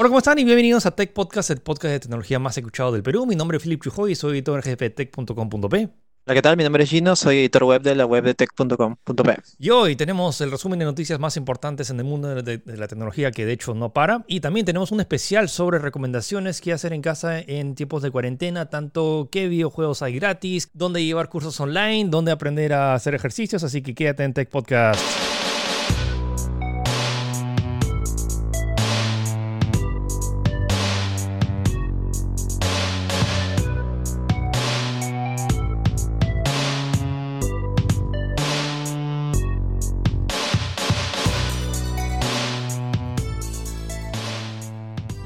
Hola, ¿cómo están? Y bienvenidos a Tech Podcast, el podcast de tecnología más escuchado del Perú. Mi nombre es Philip Chujoy y soy editor jefe de tech.com.p. Hola, ¿qué tal? Mi nombre es Gino, soy editor web de la web de tech.com.p. Y hoy tenemos el resumen de noticias más importantes en el mundo de, de la tecnología que de hecho no para. Y también tenemos un especial sobre recomendaciones que hacer en casa en tiempos de cuarentena, tanto qué videojuegos hay gratis, dónde llevar cursos online, dónde aprender a hacer ejercicios. Así que quédate en Tech Podcast.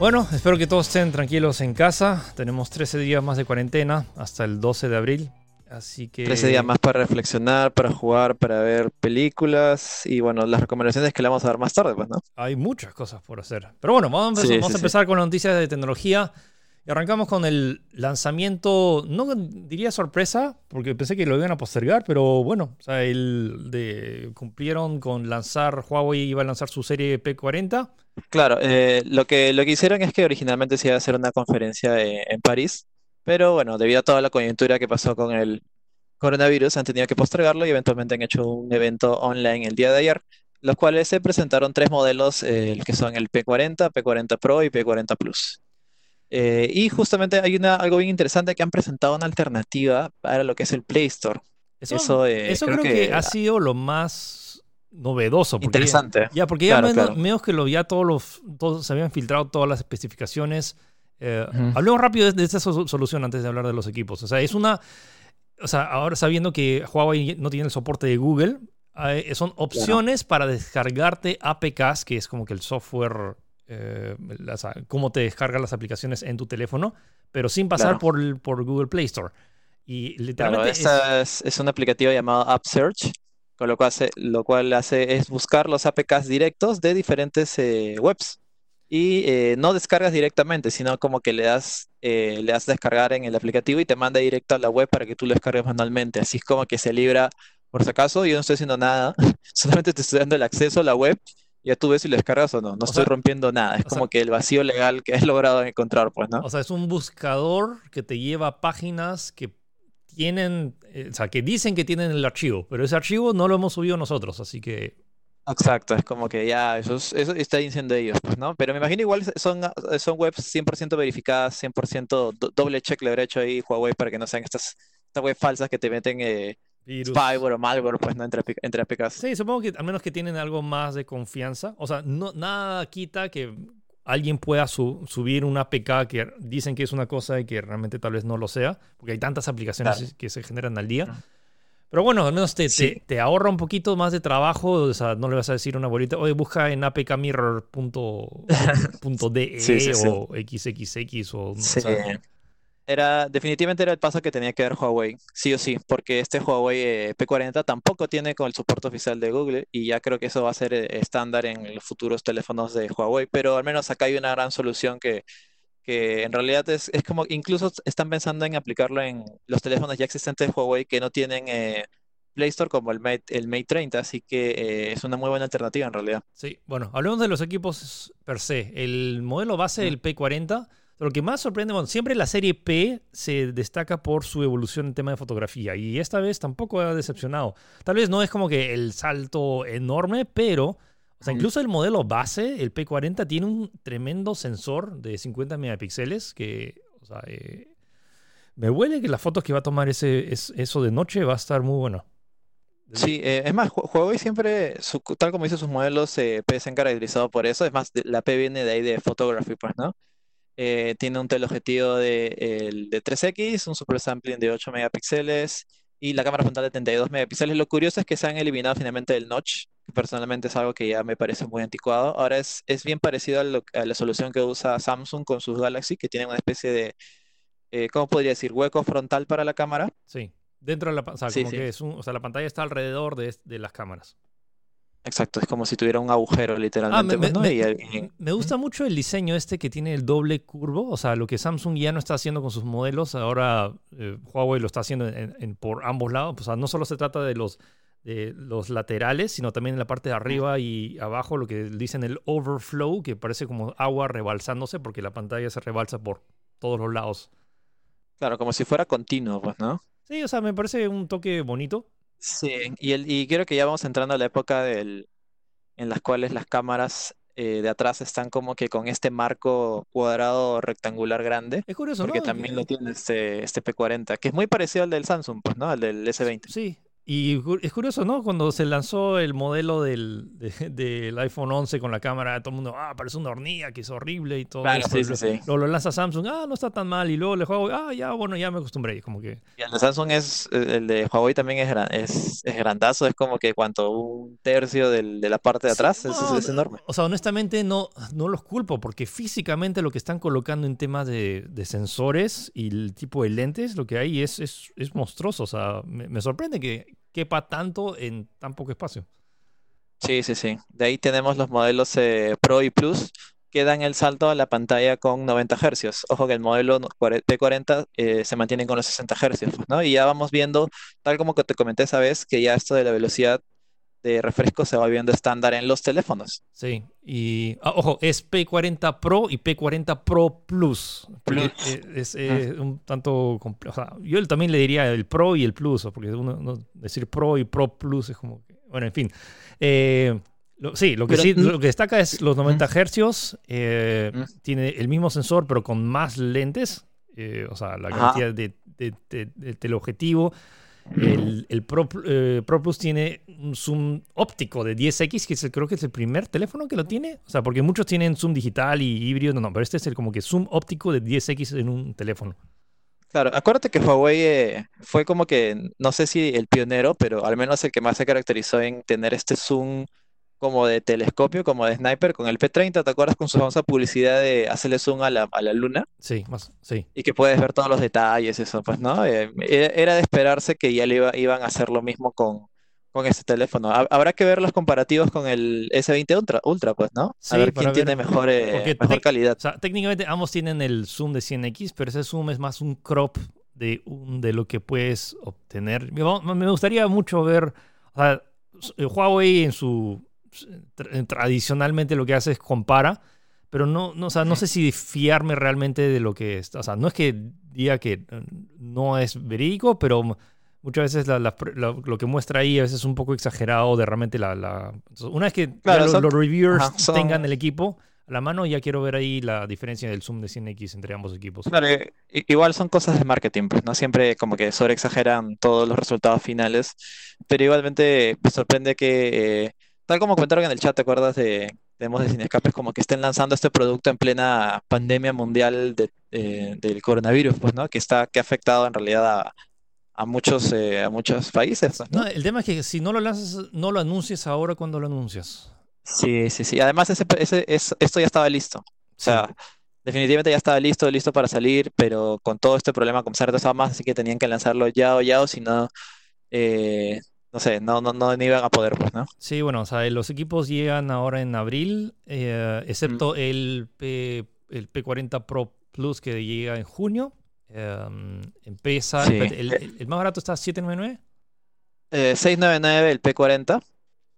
Bueno, espero que todos estén tranquilos en casa. Tenemos 13 días más de cuarentena hasta el 12 de abril. Así que... 13 días más para reflexionar, para jugar, para ver películas y bueno, las recomendaciones que le vamos a dar más tarde, pues, ¿no? Hay muchas cosas por hacer. Pero bueno, vamos, a empezar, Sí, vamos sí, a empezar con las noticias de tecnología. Y arrancamos con el lanzamiento, no diría sorpresa, porque pensé que lo iban a postergar, pero bueno, o sea, el cumplieron con lanzar, Huawei iba a lanzar su serie P40. Claro, eh, lo que, lo que hicieron es que originalmente se iba a hacer una conferencia eh, en París, pero bueno, debido a toda la coyuntura que pasó con el coronavirus, han tenido que postergarlo y eventualmente han hecho un evento online el día de ayer, los cuales se presentaron tres modelos, eh, que son el P40, P40 Pro y P40 Plus. Eh, y justamente hay una, algo bien interesante que han presentado una alternativa para lo que es el Play Store. Eso, Eso, eh, eso creo, creo que, que- ha sido lo más novedoso. porque- Interesante. Ya, porque ya Claro, menos, claro. menos que lo ya todos los todos se habían filtrado todas las especificaciones. Eh. Hablemos rápido de, de esta so- solución antes de hablar de los equipos. O sea, es una. O sea, ahora sabiendo que Huawei no tiene el soporte de Google, eh, son opciones para descargarte APKs, que es como que el software, eh, las- cómo te descargan las aplicaciones en tu teléfono, pero sin pasar Claro. por, por Google Play Store. Y Claro, literalmente es- esta es, es un aplicativo llamado AppSearch, con lo cual hace, lo cual hace es buscar los APKs directos de diferentes eh, webs. Y eh, no descargas directamente, sino como que le das, eh, le das descargar en el aplicativo y te manda directo a la web para que tú lo descargues manualmente. Así es como que se libra, por si acaso, yo no estoy haciendo nada, solamente te estoy dando el acceso a la web. Ya tú ves si lo descargas o no. No O estoy sea- rompiendo nada. Es sea- como que el vacío legal que has logrado encontrar, pues, ¿no? O sea, es un buscador que te lleva a páginas que tienen, eh, o sea, que dicen que tienen el archivo, pero ese archivo no lo hemos subido nosotros, así que Exacto, es como que ya, eso, es- eso está diciendo ellos, pues, ¿no? Pero me imagino igual son, son webs 100% verificadas, 100% do- doble check le habrá hecho ahí Huawei para que no sean estas, estas webs falsas que te meten eh, virus. spyware o malware, pues, ¿no? Entre, entre APKs. Sí, supongo que al menos que tienen algo más de confianza. O sea, no, nada quita que alguien pueda su- subir una APK que dicen que es una cosa y que realmente tal vez no lo sea, porque hay tantas aplicaciones Claro. que se generan al día. Pero bueno, al menos te, Sí. te, te ahorra un poquito más de trabajo. O sea, no le vas a decir a una bolita, oye, busca en apkmirror.de Sí, sí, o xxx o... o sea, Era, definitivamente era el paso que tenía que dar Huawei, sí o sí, porque este Huawei eh, P40 tampoco tiene con el soporte oficial de Google y ya creo que eso va a ser eh, estándar en los futuros teléfonos de Huawei, pero al menos acá hay una gran solución que, que en realidad es, es como, incluso están pensando en aplicarlo en los teléfonos ya existentes de Huawei que no tienen eh, Play Store como el Mate, el Mate 30, así que eh, es una muy buena alternativa en realidad. Sí, bueno, hablemos de los equipos per se. El modelo base del P40, lo que más sorprende, bueno, siempre la serie P se destaca por su evolución en tema de fotografía y esta vez tampoco ha decepcionado. Tal vez no es como que el salto enorme, pero, o sea, incluso el modelo base, el P40, tiene un tremendo sensor de 50 megapíxeles que, o sea, eh, me huele que las fotos que va a tomar ese, es- eso de noche va a estar muy bueno. Sí, eh, es más, Hu- Huawei siempre, su- tal como dice sus modelos, eh, P se han caracterizado por eso. Es más, la P viene de ahí de photography, pues, ¿no? Eh, tiene un teleobjetivo de, el de 3X, un super sampling de 8 megapíxeles y la cámara frontal de 32 megapíxeles. Lo curioso es que se han eliminado finalmente el notch, que personalmente es algo que ya me parece muy anticuado. Ahora es, es bien parecido a, lo- a la solución que usa Samsung con sus Galaxy, que tienen una especie de, eh, ¿cómo podría decir? Hueco frontal para la cámara. Sí, dentro de la, o sea, como sí. que es un, o sea, la pantalla está alrededor de, de las cámaras. Exacto, es como si tuviera un agujero Ah, literalmente, me, pues, me- ¿no? me- Y el- me gusta mucho el diseño este que tiene el doble curvo, o sea, lo que Samsung ya no está haciendo con sus modelos, ahora eh, Huawei lo está haciendo en- en- por ambos lados, o sea, no solo se trata de los de los laterales, sino también en la parte de arriba y abajo, lo que dicen el overflow, que parece como agua rebalsándose porque la pantalla se rebalsa por todos los lados. Claro, como si fuera continuo, pues, ¿no? Sí, o sea, me parece un toque bonito. Sí, y, el, y creo que ya vamos entrando a la época del, en las cuales las cámaras eh, de atrás están como que con este marco cuadrado rectangular grande. Es curioso, Porque ¿no? también lo tiene este, este P40, que es muy parecido al del Samsung, pues, ¿no? Al del S20. Sí, y es curioso, ¿no? Cuando se lanzó el modelo del, de- del iPhone 11 con la cámara, todo el mundo, ah, parece una hornilla, que es horrible y todo Claro, eso. sí, sí, lo- sí. Luego lo lanza Samsung, ah, no está tan mal. Y luego le juego, ah, ya, bueno, ya me acostumbré. Como que, Y el de Samsung es, eh, el de Huawei también es, gran- es, es grandazo, es como que cuanto un tercio del- de la parte de Sí, atrás, es, no, es enorme. O sea, honestamente no, no los culpo porque físicamente lo que están colocando en temas de, de sensores y el tipo de lentes, lo que hay es, es, es monstruoso. O sea, me, me sorprende que quepa tanto en tan poco espacio. Sí, sí, sí. De ahí tenemos los modelos eh, Pro y Plus que dan el salto a la pantalla con 90 Hz. Ojo que el modelo no- cuare- P40 eh, se mantiene con los 60 Hz, ¿no? Y ya vamos viendo, tal como te comenté esa vez, que ya esto de la velocidad de refresco se va viendo estándar en los teléfonos. Sí, y ah, ojo, es P40 Pro y P40 Pro Plus. Eh, es eh, un tanto complejo. Sea, yo también le diría el Pro y el Plus, porque uno, no- decir Pro y Pro Plus es como que. Bueno, en fin. Eh, lo- sí, lo que, Pero, sí, lo que destaca es los 90 Hz. eh, Mm. Tiene el mismo sensor, pero con más lentes. eh, o sea, la cantidad de, de- de- de teleobjetivo. El, el Pro, eh, Pro Plus tiene un zoom óptico de 10x, que es el- creo que es el primer teléfono que lo tiene. O sea, porque muchos tienen zoom digital y híbrido. No, no, pero este es el como que zoom óptico de 10x en un teléfono. Claro, acuérdate que Huawei eh, fue como que, no sé si el pionero, pero al menos el que más se caracterizó en tener este zoom como de telescopio, como de sniper, con el P30, ¿te acuerdas con su famosa publicidad de hacerle zoom a la, a la luna? Sí, más, sí. Y que puedes ver todos los detalles, eso, pues, ¿no? Eh, e- era de esperarse que ya le iba- iban a hacer lo mismo con, con este teléfono. Ha- Habrá que ver los comparativos con el S20 Ultra, Ultra pues, ¿no? Sí, A ver quién ver- tiene mejor, eh, mejor calidad. O sea, técnicamente ambos tienen el zoom de 100x, pero ese zoom es más un crop de, un- de lo que puedes obtener. Me me gustaría mucho ver, o sea, eh, Huawei en su tra- tradicionalmente lo que hace es compara, pero no, no, o sea, no sé si fiarme realmente de lo que es. O sea, no es que diga que eh, no es verídico, pero muchas veces la- la la- lo que muestra ahí a veces es un poco exagerado de realmente la... Una vez que Claro, los, son- los reviewers ajá, son- tengan el equipo a la mano, ya quiero ver ahí la diferencia del zoom de 100x entre ambos equipos. Claro, eh, igual son cosas de marketing, pues, ¿no? Siempre como que sobreexageran todos los resultados finales, pero igualmente me sorprende que, eh, tal como comentaron en el chat, ¿te acuerdas de Demos de Escapes? Como que estén lanzando este producto en plena pandemia mundial de- eh, del coronavirus, pues, ¿no? Que está, que ha afectado en realidad a, a muchos, eh, a muchos países, pues, ¿no? No, el tema es que si no lo lanzas, no lo anuncias ahora cuando lo anuncias. Sí, sí, sí. Además, ese, ese- es- esto ya estaba listo. O sea, definitivamente ya estaba listo, listo para salir, pero con todo este problema como se ha retrasado más, así que tenían que lanzarlo ya o ya, o si no, eh, no sé, no, no, no, no iban a poder, pues, ¿no? Sí, bueno, o sea, los equipos llegan ahora en abril, eh, Mm. excepto el, P, el P40 Pro Plus que llega en junio. Eh, empieza, Sí. el, el- el más barato está a 799. Eh, 699 el P40,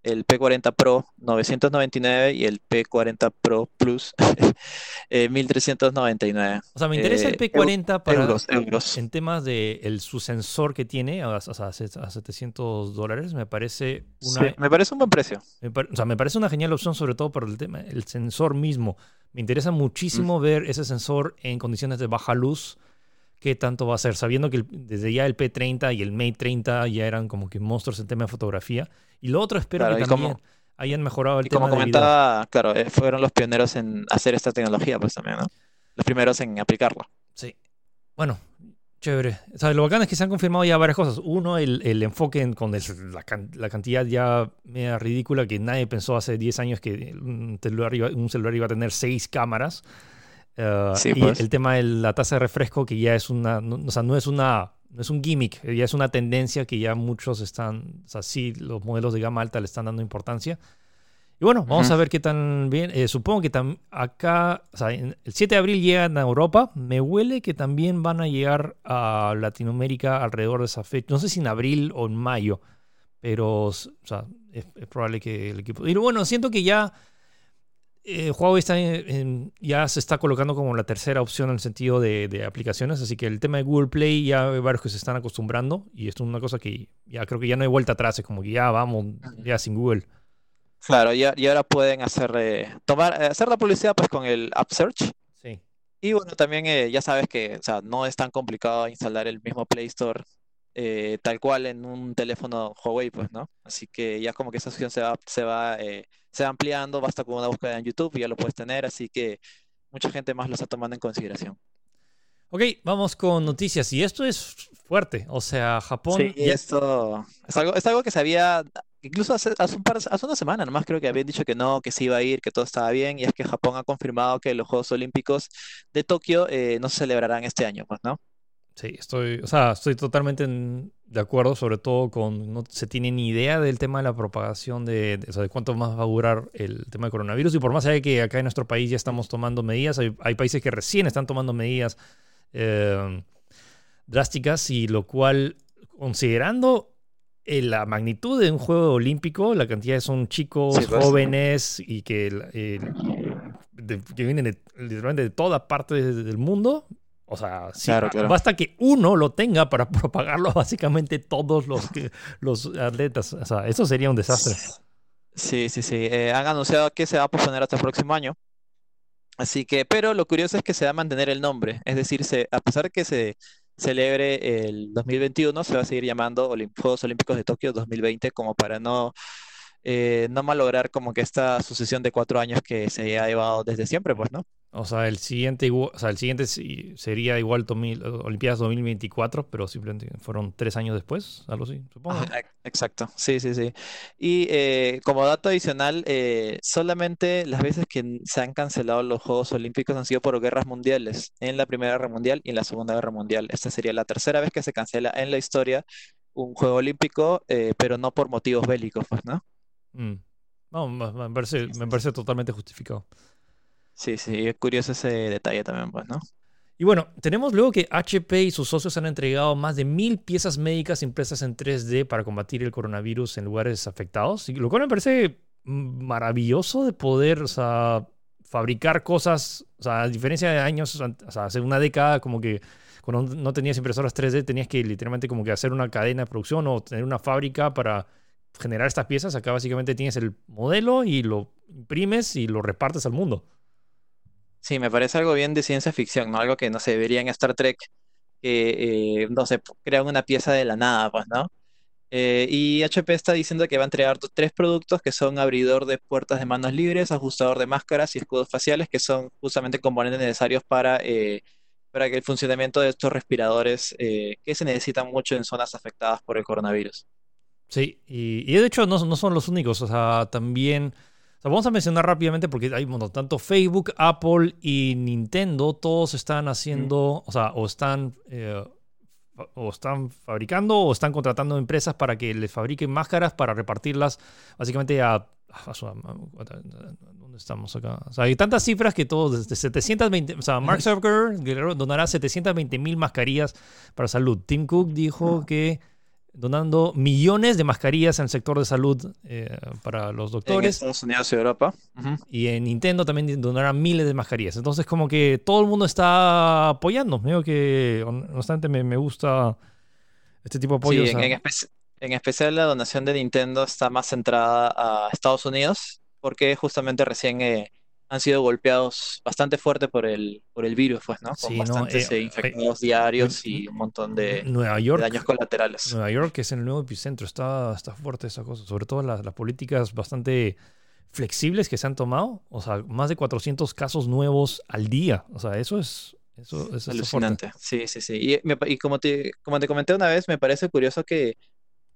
el P40 Pro 999 y el P40 Pro Plus eh, 1399 O sea, me interesa el Eh, P40 para, euros, euros. en temas de el, su sensor que tiene, o sea, a, a 700 dólares, me parece una, Sí, me parece un buen precio. Pare- o sea, me parece una genial opción, sobre todo por el tema, el sensor mismo. Me interesa Mm. muchísimo ver ese sensor en condiciones de baja luz. ¿Qué tanto va a ser? Sabiendo que el- desde ya el P30 y el Mate 30 ya eran como que monstruos en tema de fotografía. Y lo otro, espero Claro, que también como- hayan mejorado el Y como tema de video. comentaba, claro, eh, fueron los pioneros en hacer esta tecnología, pues también, ¿no? Los primeros en aplicarla. Sí. Bueno, chévere. O sea, lo bacán es que se han confirmado ya varias cosas. Uno, el, el enfoque en- con el- la, can- la cantidad ya media ridícula que nadie pensó hace 10 años que un celular iba, un celular iba a tener seis cámaras. Sí, y pues. el tema de la tasa de refresco que ya es una, no, o sea, no es una, no es un gimmick, ya es una tendencia que ya muchos están, o sea, sí, los modelos de gama alta le están dando importancia. Y bueno, vamos a ver qué tan bien. Eh, supongo que acá, o sea, el 7 de abril llegan a Europa. Me huele que también van a llegar a Latinoamérica alrededor de esa fecha. No sé si en abril o en mayo, pero o sea, es, es probable que el equipo... Y bueno, siento que ya eh, Huawei está en- en- ya se está colocando como la tercera opción en el sentido de, de aplicaciones, así que el tema de Google Play ya hay varios que se están acostumbrando y esto es una cosa que ya creo que ya no hay vuelta atrás, es como que ya vamos, ya sin Google. Claro, y, y ahora pueden hacer, eh, tomar, eh, hacer la publicidad pues con el App Search. Sí. Y bueno, también eh, ya sabes que o sea, no es tan complicado instalar el mismo Play Store eh, tal cual en un teléfono Huawei, pues, ¿no? Así que ya como que esa opción se va, se va, eh, se va ampliando, basta con una búsqueda en YouTube y ya lo puedes tener, así que mucha gente más lo está tomando en consideración. Ok, vamos con noticias y esto es fuerte, o sea, Japón... Sí, ya- esto es algo, es algo que se había, incluso hace, hace, un par, hace una semana nomás creo que habían dicho que no, que se iba a ir, que todo estaba bien, y es que Japón ha confirmado que los Juegos Olímpicos de Tokio eh, no se celebrarán este año, pues, ¿no? Sí, estoy, o sea, estoy totalmente en- de acuerdo, sobre todo con no se tiene ni idea del tema de la propagación de, de- o sea, de cuánto más va a durar el tema del coronavirus. Y por más allá de que acá en nuestro país ya estamos tomando medidas, hay, hay países que recién están tomando medidas eh, drásticas, y lo cual, considerando eh, la magnitud de un juego olímpico, la cantidad son chicos, Sí, jóvenes y que, de- que vienen de- literalmente de toda parte de- del mundo. O sea, sí, Claro, ba- claro. basta que uno lo tenga para propagarlo a básicamente todos los, los atletas. O sea, eso sería un desastre. Sí, sí, sí. Eh, han anunciado que se va a posponer hasta el próximo año. Así que, pero lo curioso es que se va a mantener el nombre. Es decir, se, a pesar de que se celebre el 2021, se va a seguir llamando Olim- Juegos Olímpicos de Tokio 2020, como para no, eh, no malograr como que esta sucesión de cuatro años que se ha llevado desde siempre, pues, ¿no? O sea, el siguiente, igu- o sea, el siguiente sería igual 2000 Olimpiadas 2024, pero simplemente fueron tres años después, algo así, supongo. Ajá, Exacto, sí, sí, sí. Y eh, como dato adicional, eh, solamente las veces que se han cancelado los Juegos Olímpicos han sido por guerras mundiales, en la Primera Guerra Mundial y en la Segunda Guerra Mundial. Esta sería la tercera vez que se cancela en la historia un Juego Olímpico, eh, pero no por motivos bélicos, pues, ¿no? Mm. No, me parece, me parece totalmente justificado. Sí, sí, es curioso ese detalle también, pues, ¿no? Y bueno, tenemos luego que HP y sus socios han entregado más de mil piezas médicas impresas en 3D para combatir el coronavirus en lugares afectados, lo cual me parece maravilloso de poder, o sea, fabricar cosas, o sea, a diferencia de años, o sea, hace una década como que cuando no tenías impresoras 3D tenías que literalmente como que hacer una cadena de producción o tener una fábrica para generar estas piezas. Acá básicamente tienes el modelo y lo imprimes y lo repartes al mundo. Sí, me parece algo bien de ciencia ficción, ¿no? Algo que, no sé, vería en Star Trek, que, eh, no sé, crean una pieza de la nada, pues, ¿no? Eh, y HP está diciendo que va a entregar tres productos que son abridor de puertas de manos libres, ajustador de máscaras y escudos faciales, que son justamente componentes necesarios para, eh, para que el funcionamiento de estos respiradores que se necesitan mucho en zonas afectadas por el coronavirus. Sí, y, de hecho no, no son los únicos, o sea, también, sea, vamos a mencionar rápidamente porque hay, bueno, tanto Facebook, Apple y Nintendo, todos están haciendo, o sea, o están, eh, o están fabricando o están contratando empresas para que les fabriquen máscaras para repartirlas básicamente a... ¿Dónde estamos acá? O sea, hay tantas cifras que todos, desde 720, o sea, Mark Zuckerberg donará 720 mil mascarillas para salud. Tim Cook dijo que donando millones de mascarillas en el sector de salud eh, para los En doctores. Estados Unidos y Europa. Y en Nintendo también donarán miles de mascarillas. Entonces, como que todo el mundo está apoyando. Digo que, honestamente, me, me gusta este tipo de Sí, apoyos. en, en espe- en especial la donación de Nintendo está más centrada a Estados Unidos, porque justamente recién eh, han sido golpeados bastante fuerte por el, por el virus, pues, ¿no? Con Sí, no, bastantes eh, eh, infectados diarios y un montón de, Nueva de York. daños colaterales. Nueva York es el nuevo epicentro. Está, está fuerte esa cosa. Sobre todo las, las políticas bastante flexibles que se han tomado. O sea, más de 400 casos nuevos al día. O sea, eso es. Eso, eso está fuerte. Alucinante. Sí, sí, sí. Y, me y como te, como te comenté una vez, me parece curioso que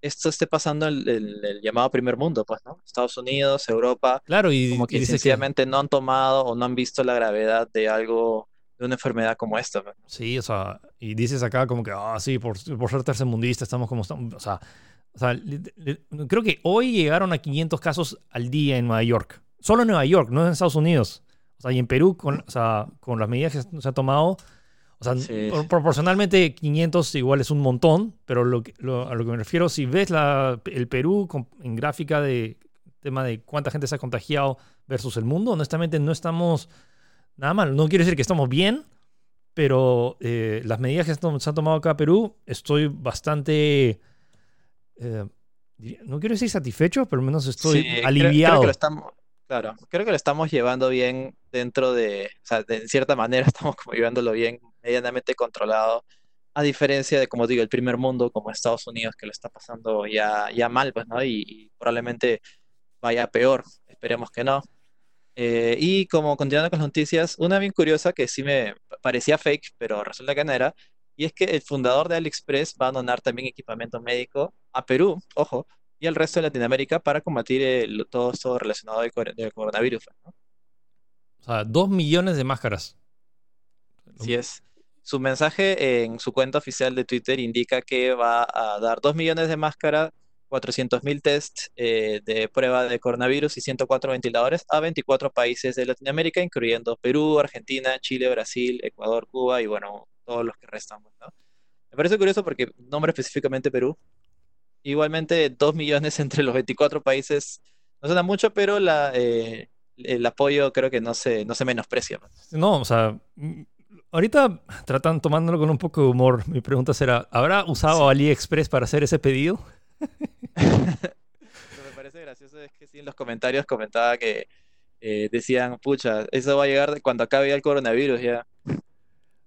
esto esté pasando en el, el llamado primer mundo, pues, ¿no? Estados Unidos, Europa, Claro, y, como y que que- sencillamente no han tomado o no han visto la gravedad de algo, de una enfermedad como esta. pues. Sí, o sea, y dices acá como que, ah, sí, por, por ser tercermundista estamos como estamos. O sea, o sea, li- li- creo que hoy llegaron a 500 casos al día en Nueva York. Solo en Nueva York, no en Estados Unidos. O sea, y en Perú, con, o sea, con las medidas que se han tomado, O sea, Sí. por- proporcionalmente 500 igual es un montón, pero lo, a lo que me refiero, si ves la, el Perú con- en gráfica de tema de cuánta gente se ha contagiado versus el mundo, honestamente no estamos nada mal. No quiere decir que estamos bien, pero eh, las medidas que se han- tomado acá en Perú, estoy bastante... eh, no quiero decir satisfecho, pero al menos estoy Sí, creo- aliviado. Creo, que lo estamos, claro, creo que lo estamos llevando bien dentro de, o sea, de cierta manera estamos como llevándolo bien, medianamente controlado, a diferencia de, como digo, el primer mundo como Estados Unidos, que lo está pasando ya, ya mal, pues, ¿no? Y, y probablemente vaya peor, esperemos que no. Eh, y como continuando con las noticias, una bien curiosa que sí me parecía fake, pero resulta que no era, y es que el fundador de AliExpress va a donar también equipamiento médico a Perú, ojo, y al resto de Latinoamérica para combatir el- todo esto relacionado del, del coronavirus. pues, ¿no? O sea, dos millones de máscaras. Así es. Su mensaje en su cuenta oficial de Twitter indica que va a dar 2 millones de máscaras, 400.000 tests eh, de prueba de coronavirus y 104 ventiladores a 24 países de Latinoamérica, incluyendo Perú, Argentina, Chile, Brasil, Ecuador, Cuba y bueno, todos los que restan. pues, ¿no? Me parece curioso porque nombra específicamente Perú. Igualmente, 2 millones entre los 24 países no suena mucho, pero la, eh, el apoyo creo que no se, no se menosprecia. No, o sea, mm, ahorita tratan tomándolo con un poco de humor. Mi pregunta será, ¿habrá usado AliExpress para hacer ese pedido? Lo que me parece gracioso es que sí, en los comentarios comentaba que eh, decían, pucha, eso va a llegar cuando acabe ya el coronavirus, ya,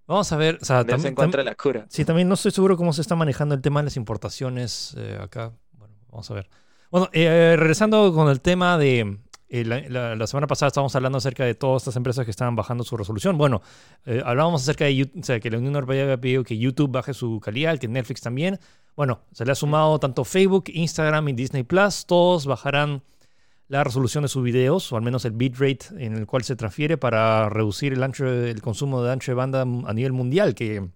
Vamos a ver, o sea, ya se encuentra la cura. sí, también no estoy seguro cómo se está manejando el tema de las importaciones eh, acá. Bueno, vamos a ver. Bueno, eh, regresando con el tema de... eh, la, la- la semana pasada estábamos hablando acerca de todas estas empresas que estaban bajando su resolución. Bueno, eh, hablábamos acerca de YouTube, o sea, que la Unión Europea había pedido que YouTube baje su calidad, que Netflix también. Bueno, se le ha sumado tanto Facebook, Instagram y Disney Plus. Todos bajarán la resolución de sus videos, o al menos el bitrate en el cual se transfiere para reducir el, ancho, el consumo de ancho de banda a nivel mundial, que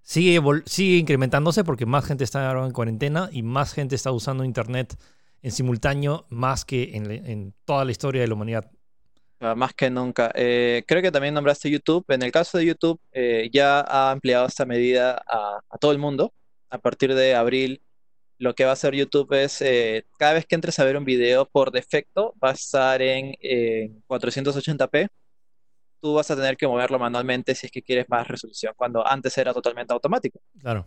sigue, sigue incrementándose porque más gente está en cuarentena y más gente está usando Internet en simultáneo más que en, toda la historia de la humanidad. Más que nunca. Eh, creo que también nombraste YouTube. En el caso de YouTube, eh, ya ha ampliado esta medida a todo el mundo. A partir de abril, lo que va a hacer YouTube es, eh, cada vez que entres a ver un video, por defecto va a estar en, en 480p. Tú vas a tener que moverlo manualmente si es que quieres más resolución, cuando antes era totalmente automático. Claro.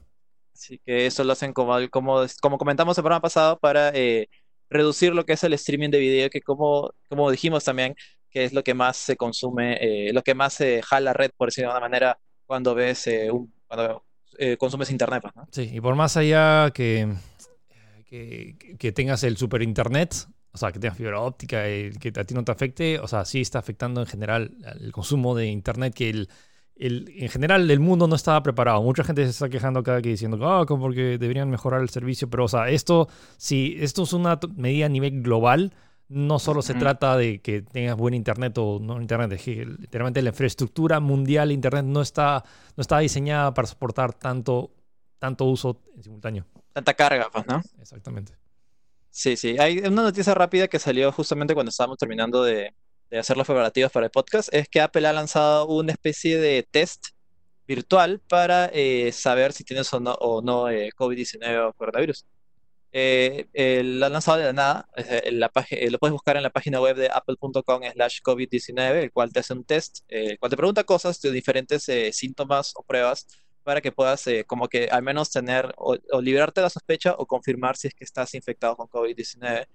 Así que eso lo hacen como, como, como comentamos el programa pasado para eh, reducir lo que es el streaming de video, que como, como dijimos también, que es lo que más se consume, eh, lo que más se jala red, por decirlo de una manera, cuando ves, un, cuando consumes internet, pues, ¿no? Sí, y por más allá que, que, que tengas el super internet, o sea, que tengas fibra óptica, y que a ti no te afecte, o sea, sí está afectando en general el consumo de internet, que el, el- en general el mundo no estaba preparado. Mucha gente se está quejando acá que diciendo, ah, como porque deberían mejorar el servicio, pero, o sea, esto, si esto es una medida a nivel global, no solo se trata de que tengas buen internet o no internet, es que literalmente la infraestructura mundial de internet no está, no está diseñada para soportar tanto, tanto uso en simultáneo. Tanta carga, pues, ¿no? Exactamente. Sí, sí. Hay una noticia rápida que salió justamente cuando estábamos terminando de, de hacer los preparativos para el podcast, es que Apple ha lanzado una especie de test virtual para eh, saber si tienes o no, o no eh, COVID-19 o coronavirus. Eh, eh, lo han lanzado de la nada, en la eh, lo puedes buscar en la página web de apple.com slash COVID-19, el cual te hace un test, eh, el cual te pregunta cosas de diferentes síntomas o pruebas para que puedas eh, como que al menos tener o, o liberarte de la sospecha o confirmar si es que estás infectado con COVID-19.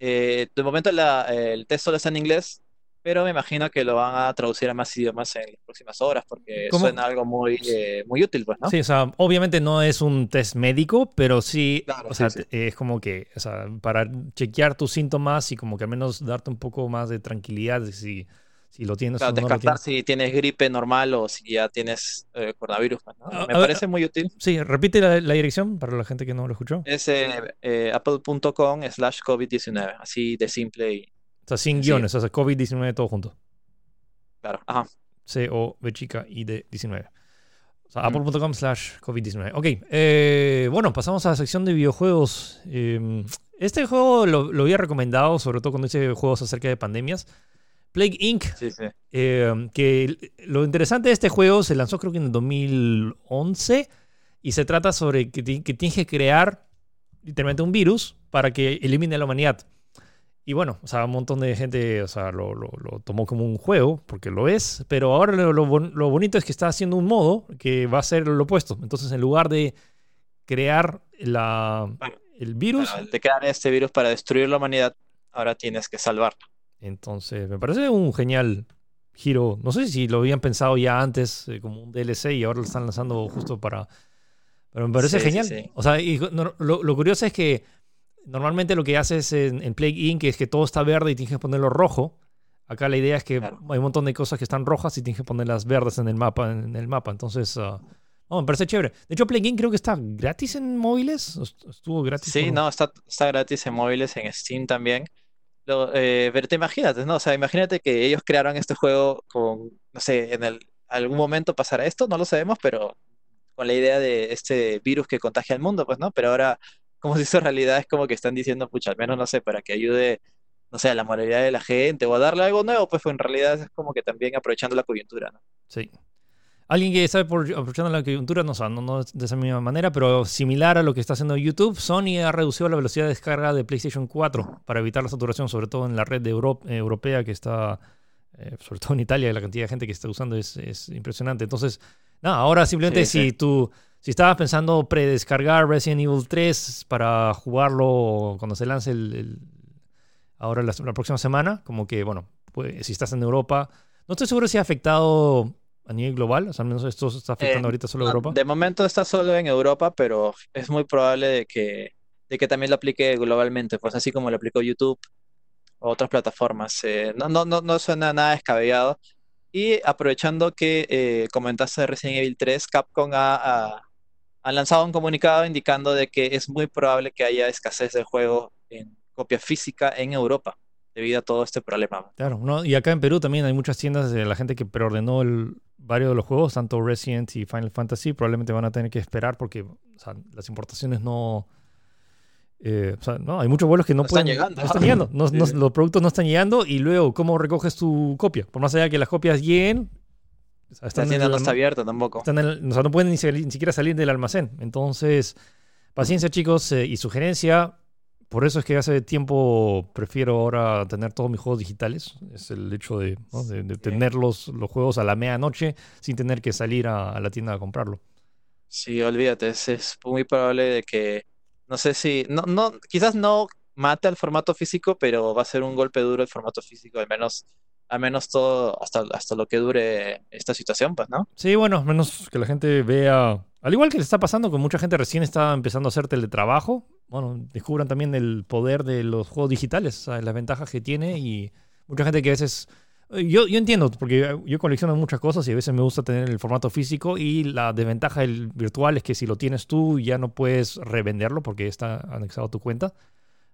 Eh, de momento la- el test solo está en inglés, pero me imagino que lo van a traducir a más idiomas en las próximas horas porque ¿Cómo? suena algo muy, eh, muy útil, pues, ¿no? Sí, o sea, obviamente no es un test médico, pero sí, Claro, o sí, sea, sí. es como que, o sea, para chequear tus síntomas y como que al menos darte un poco más de tranquilidad de si, si lo tienes Claro, o no lo descartar tienes. si tienes gripe normal o si ya tienes eh, coronavirus, pues, ¿no? A- Me a ver, parece muy útil. Sí, repite la, la dirección para la gente que no lo escuchó. Es eh, eh, apple.com slash COVID-19, así de simple y O sea, sin Sí. guiones, o sea, COVID-19 todo junto. claro. Ajá. C-O-V chica y de 19. O sea, Mm. apple.com slash COVID-19. Ok, bueno, pasamos a la sección de videojuegos. Eh, este juego lo, lo había recomendado, sobre todo cuando hice juegos acerca de pandemias. Plague Inc. Sí, sí. eh, que lo interesante de este juego se lanzó creo que en el 2011 y se trata sobre que, que tienes que crear literalmente un virus para que elimine a la humanidad. Y bueno, o sea, un montón de gente o sea, lo, lo- lo tomó como un juego, porque lo es, pero ahora lo, lo bon- lo bonito es que está haciendo un modo que va a ser lo opuesto. Entonces, en lugar de crear la, Bueno, el virus, Bueno, de crear este virus para destruir la humanidad, ahora tienes que salvarla. Entonces me parece un genial giro. No sé si lo habían pensado ya antes eh, como un DLC y ahora lo están lanzando justo para... Pero me parece Sí, sí, genial. sí. O sea, y no- lo, lo curioso es que normalmente lo que haces en, en Plague Inc. es que todo está verde y tienes que ponerlo rojo. Acá la idea es que Claro. hay un montón de cosas que están rojas y tienes que ponerlas verdes en el mapa. En el mapa. Entonces, no, me parece chévere. De hecho, Plague Inc. creo que está gratis en móviles. ¿O Estuvo gratis. Sí, por- no, está, está gratis en móviles, en Steam también. Eh, pero te imagínate, ¿no? O sea, imagínate que ellos crearon este juego con, no sé, en el, algún momento pasará esto, no lo sabemos, pero con la idea de este virus que contagia al mundo, pues, ¿no? Pero ahora, como se hizo realidad, es como que están diciendo, pucha, al menos, no sé, para que ayude, no sé, a la moralidad de la gente o a darle algo nuevo, pues, en realidad es como que también aprovechando la coyuntura, ¿no? Sí. Alguien que sabe por, aprovechando la coyuntura, no, o sea, no, no de esa misma manera, pero similar a lo que está haciendo YouTube, Sony ha reducido la velocidad de descarga de PlayStation 4 para evitar la saturación, sobre todo en la red de Euro- eh, europea que está, eh, sobre todo en Italia, la cantidad de gente que está usando es, es impresionante. Entonces, nada, ahora simplemente Sí, si sí. tú, si estabas pensando predescargar Resident Evil 3 para jugarlo cuando se lance el, el- ahora la, la próxima semana, como que, bueno, pues, si estás en Europa, no estoy seguro si ha afectado a nivel global, o sea, al menos esto se está afectando Eh, ahorita solo a Europa. De momento está solo en Europa, pero es muy probable de que, de que también lo aplique globalmente, pues así como lo aplicó YouTube o otras plataformas. Eh, no, no, no, no suena nada descabellado. Y aprovechando que eh, comentaste de Resident Evil 3, Capcom ha, ha- ha lanzado un comunicado indicando de que es muy probable que haya escasez del juego en copia física en Europa debido a todo este problema. Claro, no, y acá en Perú también hay muchas tiendas de la gente que preordenó el, varios de los juegos, tanto Resident y Final Fantasy, probablemente van a tener que esperar porque o sea, las importaciones no... eh, o sea, no, hay muchos vuelos que no, No están pueden... llegando. No están llegando. No- no- Sí. los productos no están llegando y luego, ¿cómo recoges tu copia? Por más allá que las copias lleguen... o sea, La están en tienda el no está abierta tampoco. están en el- o sea, no pueden ni siquiera salir del almacén. Entonces, paciencia chicos eh, y sugerencia. Por eso es que hace tiempo prefiero ahora tener todos mis juegos digitales. Es el hecho de, ¿no? de- de tener los, los juegos a la medianoche sin tener que salir a, a la tienda a comprarlo. Sí, olvídate, es, es muy probable de que, no sé si, no, no, quizás no mate al formato físico, pero va a ser un golpe duro el formato físico, al menos, al menos todo, hasta, hasta lo que dure esta situación, pues, ¿no? Sí, bueno, menos que la gente vea. Al igual que le está pasando que mucha gente recién está empezando a hacer teletrabajo, bueno, descubran también el poder de los juegos digitales, ¿sabes? las ventajas que tiene y mucha gente que a veces. eh, Yo, yo entiendo, porque yo colecciono muchas cosas y a veces me gusta tener el formato físico y la desventaja del virtual es que si lo tienes tú ya no puedes revenderlo porque está anexado a tu cuenta.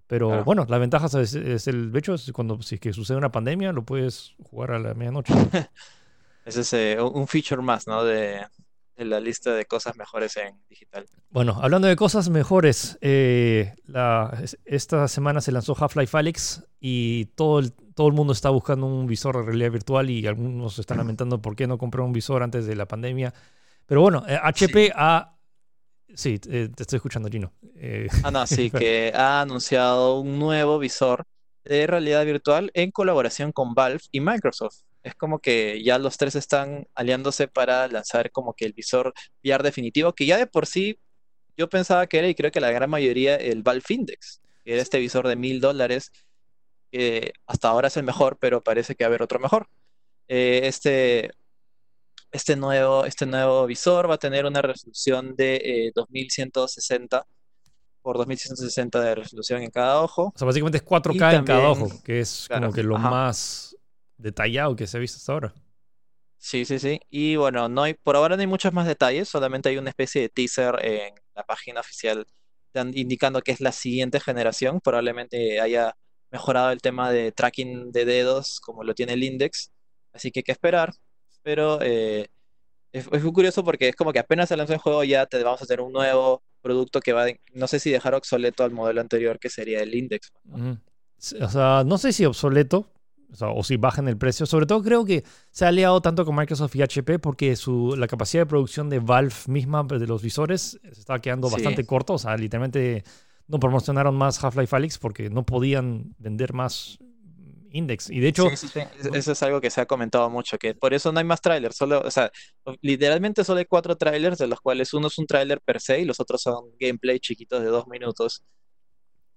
Pero Claro. bueno, la ventaja es, es el hecho, es cuando si es que sucede una pandemia lo puedes jugar a la medianoche. Ese es eh, un feature más, ¿no? De, de la lista de cosas mejores en digital. Bueno, hablando de cosas mejores, eh, la- esta semana se lanzó Half-Life Alyx y todo el, todo el mundo está buscando un visor de realidad virtual y algunos están lamentando por qué no compró un visor antes de la pandemia. Pero bueno, eh, HP ha... Sí, eh, te estoy escuchando, Gino. Eh, Ah, no, sí, que ha anunciado un nuevo visor de realidad virtual en colaboración con Valve y Microsoft. Es como que ya los tres están aliándose para lanzar como que el visor VR definitivo, que ya de por sí yo pensaba que era, y creo que la gran mayoría, el Valve Index, que era este visor de mil dólares, que hasta ahora es el mejor, pero parece que va a haber otro mejor. Eh, este, este nuevo, este nuevo visor va a tener una resolución de eh, 2160 por 2160 de resolución en cada ojo. o sea, básicamente es 4K Y en cada ojo, que es claro, como que lo ajá. más detallado que se ha visto hasta ahora. Sí, sí, sí. Y bueno, no hay, por ahora no hay muchos más detalles, solamente hay una especie de teaser en la página oficial indicando que es la siguiente generación. Probablemente haya mejorado el tema de tracking de dedos como lo tiene el Index, así que hay que esperar. Pero eh, es, es muy curioso porque es como que apenas se lanzó el juego ya te vamos a tener un nuevo producto que va, a- no sé si dejar obsoleto al modelo anterior que sería el Index. O sea, no sé si obsoleto. O, si bajan el precio. Sobre todo creo que se ha aliado tanto con Microsoft y HP porque su, la capacidad de producción de Valve misma de los visores se estaba quedando bastante corto. O sea, literalmente no promocionaron más Half-Life Alyx porque no podían vender más Index. Y de hecho... Eso es algo que se ha comentado mucho, que por eso no hay más trailers. Solo, o sea, literalmente solo hay cuatro trailers, de los cuales uno es un trailer per se y los otros son gameplay chiquitos de dos minutos.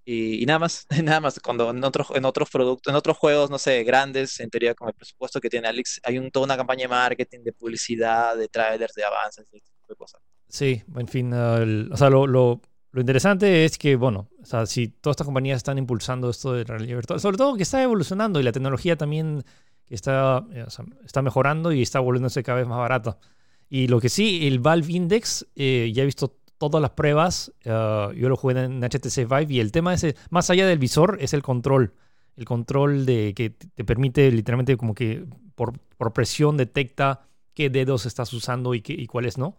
Y, nada más, nada más, cuando en otros, en otros productos, en otros juegos, no sé, grandes, en teoría con el presupuesto que tiene Alex, hay un, toda una campaña de marketing, de publicidad, de trailers, de avances, tipo de cosas. Sí, en fin, o sea, lo, lo, lo, interesante es que, bueno, o sea, si todas estas compañías están impulsando esto de realidad virtual, sobre todo que está evolucionando y la tecnología también está, eh, está mejorando y está volviéndose cada vez más barata. Y lo que sí, el Valve Index, eh, ya he visto todas las pruebas. Uh, yo lo jugué en HTC Vive y el tema es, más allá del visor, es el control. El control de que te permite literalmente como que por, por presión detecta qué dedos estás usando y, qué, y cuáles no.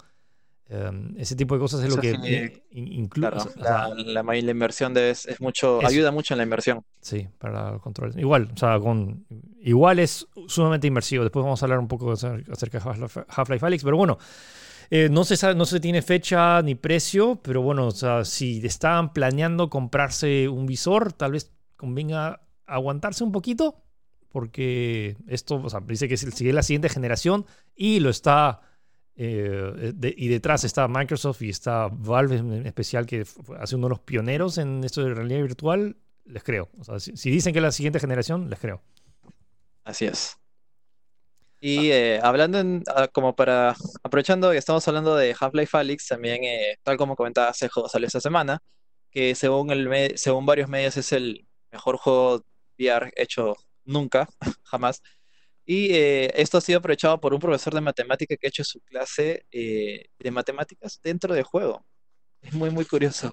Um, ese tipo de cosas es lo que incluye. la, la, inversión de es, es, mucho, ayuda mucho en la inversión. Sí, para el control. Igual, o sea, con, igual es sumamente inmersivo. Después vamos a hablar un poco acerca de Half-Life Alyx, pero bueno, eh, no, se no se tiene fecha ni precio, pero bueno, o sea, si están planeando comprarse un visor, tal vez convenga aguantarse un poquito, porque esto, o sea, dice que sigue la siguiente generación y lo está. Eh, y detrás está Microsoft y está Valve en especial, que hace uno de los pioneros en esto de realidad virtual. Les creo. O sea, si dicen que es la siguiente generación, les creo. Así es. Y eh, hablando ah, como para, aprovechando que estamos hablando de Half-Life Alyx, también, eh, tal como comentaba Sejo, salió esta semana, que según, el según varios medios es el mejor juego VR hecho nunca, jamás. Y eh, esto ha sido aprovechado por un profesor de matemática que ha hecho su clase de matemáticas dentro del juego. Es muy, muy curioso.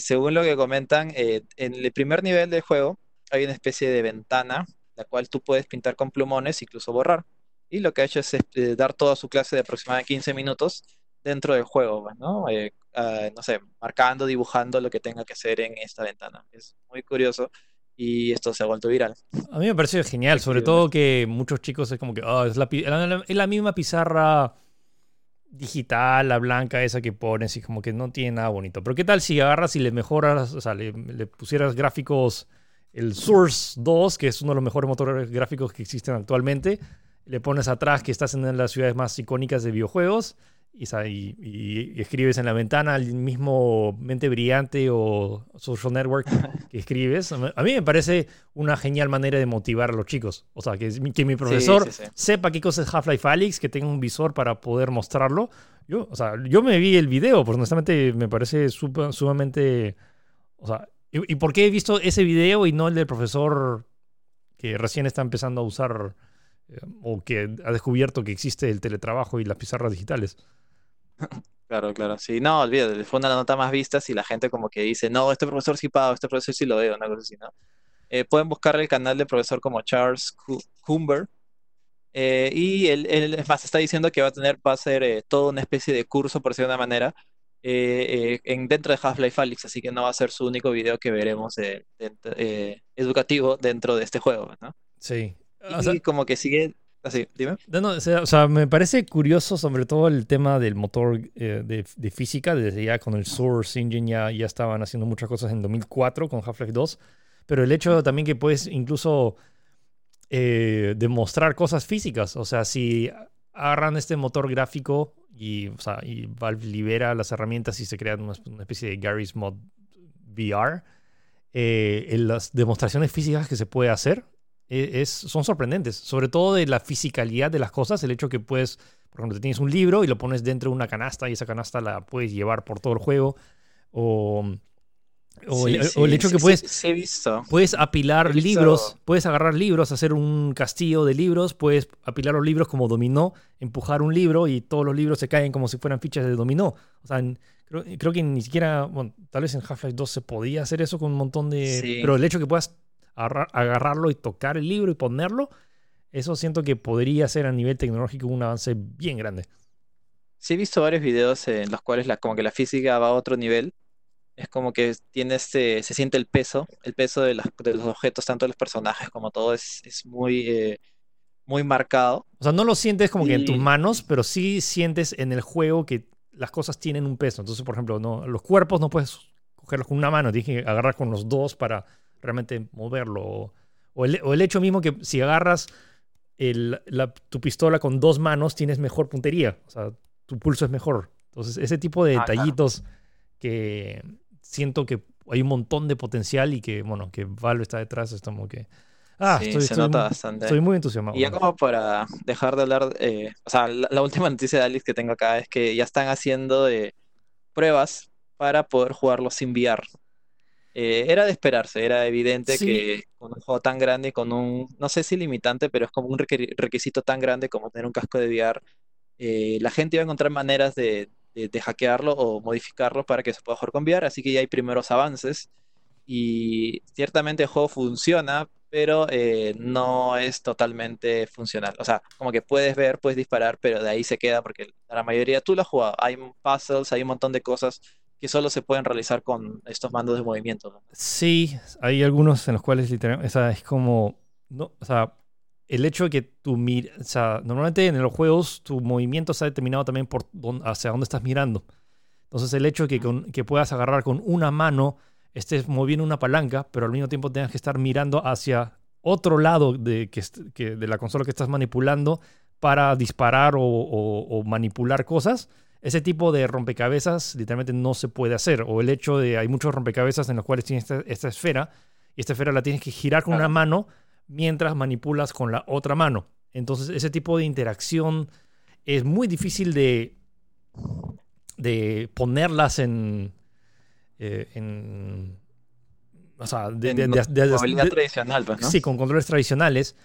según lo que comentan, en el primer nivel del juego hay una especie de ventana la cual tú puedes pintar con plumones, incluso borrar. Y lo que ha hecho es este, dar toda su clase de aproximadamente 15 minutos dentro del juego, pues, ¿no? Eh, ah, no sé, marcando, dibujando lo que tenga que hacer en esta ventana. Es muy curioso y esto se ha vuelto viral. A mí me parece genial, sobre todo que muchos chicos es como que oh, es, la, misma pizarra digital, la blanca esa que pones y como que no tiene nada bonito. Pero ¿qué tal si agarras y le mejoras, o sea, le pusieras gráficos el Source 2, que es uno de los mejores motores gráficos que existen actualmente. Le pones atrás que estás en las ciudades más icónicas de videojuegos y, escribes en la ventana el mismo mente brillante o social network que escribes. A mí me parece una genial manera de motivar a los chicos. O sea, que, que mi profesor sepa qué cosa es Half-Life Alyx, que tenga un visor para poder mostrarlo. Yo, o sea, yo me vi el video, porque honestamente me parece sumamente... O sea, ¿Y, por qué he visto ese video y no el del profesor que recién está empezando a usar eh, o que ha descubierto que existe el teletrabajo y las pizarras digitales? Claro, claro. Sí, no, olvídate, fue una la nota más vista si la gente como que dice, no, este profesor sí pago, este profesor sí lo veo, una cosa así, ¿no? Eh, pueden buscar el canal del profesor como Charles Cumber. Eh, y él, él, más, está diciendo que va a tener, va a hacer toda una especie de curso, por decirlo de una manera, eh, eh, en, dentro de Half-Life Alyx, así que no va a ser su único video que veremos eh, educativo dentro de este juego, ¿no? Sí. y como que sigue así, dime. No, o, sea, me parece curioso sobre todo el tema del motor de, de, física, desde ya con el Source Engine ya, ya estaban haciendo muchas cosas en 2004 con Half-Life 2, pero el hecho también que puedes incluso demostrar cosas físicas, o sea, si agarran este motor gráfico y, o sea, y Valve libera las herramientas y se crea una, especie de Gary's Mod VR. Eh, en las demostraciones físicas que se puede hacer e, es, son sorprendentes, sobre todo de la fisicalidad de las cosas, el hecho que puedes, por ejemplo, tienes un libro y lo pones dentro de una canasta y esa canasta la puedes llevar por todo el juego, o o, el, hecho que puedes, puedes apilar libros, puedes agarrar libros, hacer un castillo de libros, puedes apilar los libros como dominó, empujar un libro y todos los libros se caen como si fueran fichas de dominó. O sea, creo, que ni siquiera, bueno, tal vez en Half-Life 2 se podía hacer eso con un montón de... Pero el hecho que puedas agarrarlo y tocar el libro y ponerlo, eso siento que podría ser a nivel tecnológico un avance bien grande. Sí, he visto varios videos en los cuales la, como que la física va a otro nivel Es como que tienes, se siente el peso, el peso de, las- de los objetos, tanto de los personajes como todo, es, es muy, eh, muy marcado. O sea, no lo sientes como que en tus manos, pero sí sientes en el juego que las cosas tienen un peso. Entonces, por ejemplo, no, los cuerpos no puedes cogerlos con una mano, tienes que agarrar con los dos para realmente moverlo. O, o el, o el hecho mismo que si agarras el- la- tu pistola con dos manos, tienes mejor puntería. O sea, tu pulso es mejor. Entonces, ese tipo de Ah, claro. detallitos que siento que hay un montón de potencial y que, bueno, que Valve está detrás, es como que... Ah, sí, estoy, se estoy, nota bastante. estoy muy entusiasmado. Y ya como para dejar de hablar, eh, o sea, la, la última noticia de Alex que tengo acá es que ya están haciendo eh, pruebas para poder jugarlo sin VR. Eh, era de esperarse, era evidente Sí, que con un juego tan grande y con un, no sé si limitante, pero es como un requisito tan grande como tener un casco de VR, eh, la gente iba a encontrar maneras de, de- de hackearlo o modificarlo para que se pueda jugar con VR, así que ya hay primeros avances y ciertamente el juego funciona, pero eh, no es totalmente funcional. O sea, como que puedes ver, puedes disparar, pero de ahí se queda porque la mayoría tú lo has jugado. Hay puzzles, hay un montón de cosas que solo se pueden realizar con estos mandos de movimiento. Sí, hay algunos en los cuales literalmente, es como, no, o sea, el hecho de que tu mir, o sea, normalmente en los juegos tu movimiento está determinado también por dónde- hacia dónde estás mirando. Entonces el hecho de que, con- que puedas agarrar con una mano, estés moviendo una palanca, pero al mismo tiempo tengas que estar mirando hacia otro lado de, que, de la consola que estás manipulando para disparar o, o- o manipular cosas. Ese tipo de rompecabezas literalmente no se puede hacer. O el hecho de hay muchos rompecabezas en los cuales tienes esta, esta esfera y esta esfera la tienes que girar con una mano mientras manipulas con la otra mano. Entonces ese tipo de interacción es muy difícil de, de ponerlas en, eh, en o sea, de, de- de- de- tradicional, pues, ¿no? Sí, con controles tradicionales.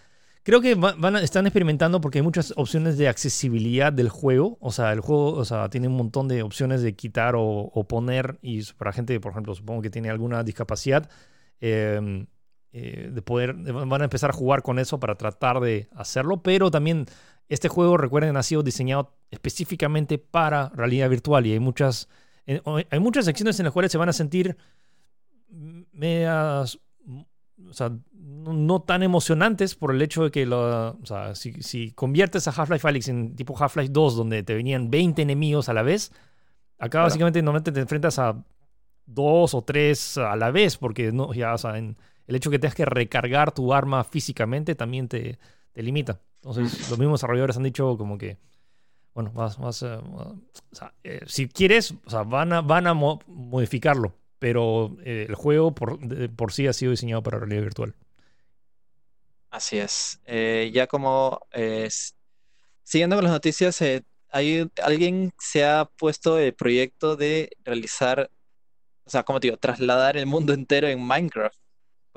Creo que va- van a- están experimentando porque hay muchas opciones de accesibilidad del juego. O sea, el juego o sea, tiene un montón de opciones de quitar o, o poner. Y para gente, por ejemplo, supongo que tiene alguna discapacidad, eh, eh, de poder, de- van a empezar a jugar con eso para tratar de hacerlo. Pero también este juego, recuerden, ha sido diseñado específicamente para realidad virtual. Y hay muchas, eh, hay muchas secciones en las cuales se van a sentir medias o sea, no, no tan emocionantes por el hecho de que lo, o sea, si, si conviertes a Half-Life Alyx en tipo Half-Life 2, donde te venían 20 enemigos a la vez, acá Claro. básicamente normalmente te enfrentas a dos o tres a la vez, porque no, ya, o sea, en- el hecho de que tengas que recargar tu arma físicamente también te, te limita. Entonces, los mismos desarrolladores han dicho como que, bueno, más, más, eh, o sea, eh, si quieres, o sea, van a, van a mo- modificarlo, pero eh, el juego por, de- por sí ha sido diseñado para realidad virtual. Así es. Eh, ya como siguiendo con las noticias, hay alguien se ha puesto el proyecto de realizar, o sea, como te digo, trasladar el mundo entero en Minecraft.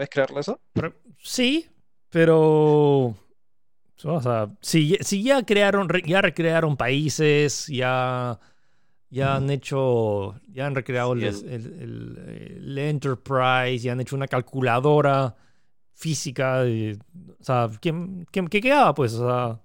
¿Puedes creerlo eso? Pero- sí, pero. O sea, si, si ya crearon, re- ya recrearon países, ya, ya han hecho, ya han recreado Sí, el, el- el- el- el Enterprise, ya han hecho una calculadora física. y- o sea, ¿qué, qué, qué quedaba? Pues, o sea,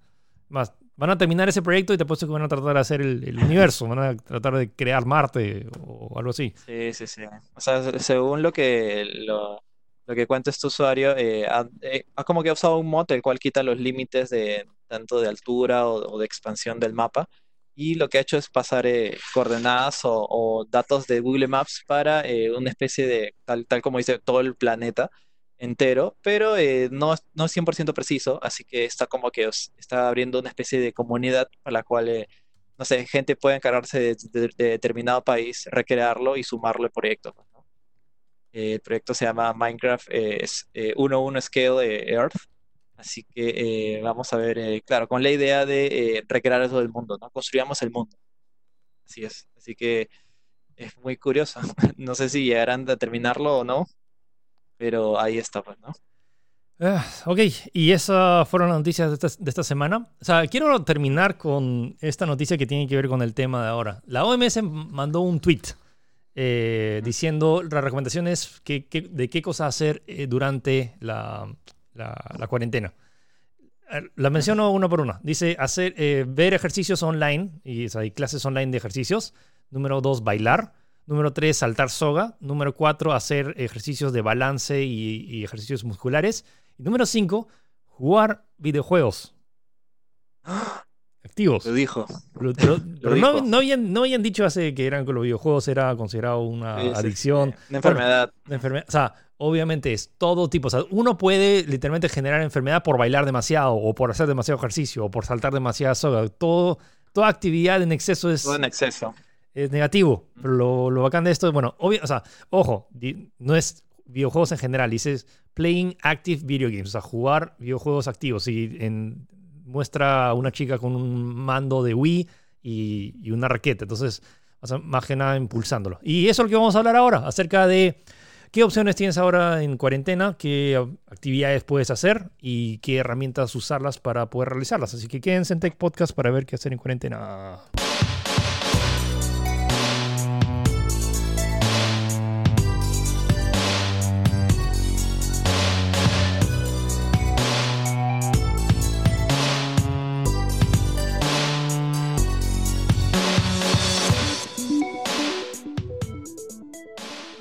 más, van a terminar ese proyecto y te apuesto que van a tratar de hacer el, universo, van a tratar de crear Marte o algo así. Sí, sí, sí. O sea, se- según lo que lo, lo que cuenta este usuario, eh, ha, eh, ha como que usado un mod el cual quita los límites de tanto de altura o, de expansión del mapa. Y lo que ha hecho es pasar eh, coordenadas o, datos de Google Maps para eh, una especie de, tal, como dice, todo el planeta entero, pero no, no es 100% preciso, así que está como que está abriendo una especie de comunidad para la cual no sé, gente puede encargarse de- de determinado país, recrearlo y sumarlo al proyecto. Eh, el proyecto se llama Minecraft eh, es, eh, 1.1 Scale eh, Earth. Así que vamos a ver, claro, con la idea de recrear todo el mundo, ¿no? Construyamos el mundo. Así es. Así que es muy curioso. No sé si llegarán a terminarlo o no, pero ahí está, pues, ¿no? Ah, ok, y esas fueron las noticias de esta, de esta semana. O sea, quiero terminar con esta noticia que tiene que ver con el tema de ahora. La OMS mandó un tweet eh, diciendo las recomendaciones que, que- de qué cosa hacer eh, durante la, la- la cuarentena. Eh, La menciono una por una. Dice hacer, eh, ver ejercicios online, y o sea, hay clases online de ejercicios. Número dos, bailar. Número 3, saltar soga. Número 4, hacer ejercicios de balance y, y ejercicios musculares. Y número 5, jugar videojuegos. Activos. Lo dijo. Pero, pero- Lo pero no, dijo. no habían, no habían dicho hace que eran que los videojuegos era considerado una Sí, adicción. sí, Una enfermedad. Una enfermedad. O sea, obviamente es todo tipo. O sea, uno puede literalmente generar enfermedad por bailar demasiado, o por hacer demasiado ejercicio, o por saltar demasiada soga. Todo, toda actividad en exceso es, Todo en exceso. es negativo. Pero lo, lo bacán de esto, bueno, obvio, o sea, ojo, no es videojuegos en general, dices playing active video games, o sea, jugar videojuegos activos. Y en, muestra a una chica con un mando de Wii y, una raqueta. Entonces, más que nada impulsándolo. Y eso es lo que vamos a hablar ahora, acerca de qué opciones tienes ahora en cuarentena, qué actividades puedes hacer y qué herramientas usarlas para poder realizarlas. Así que quédense en Tech Podcast para ver qué hacer en cuarentena.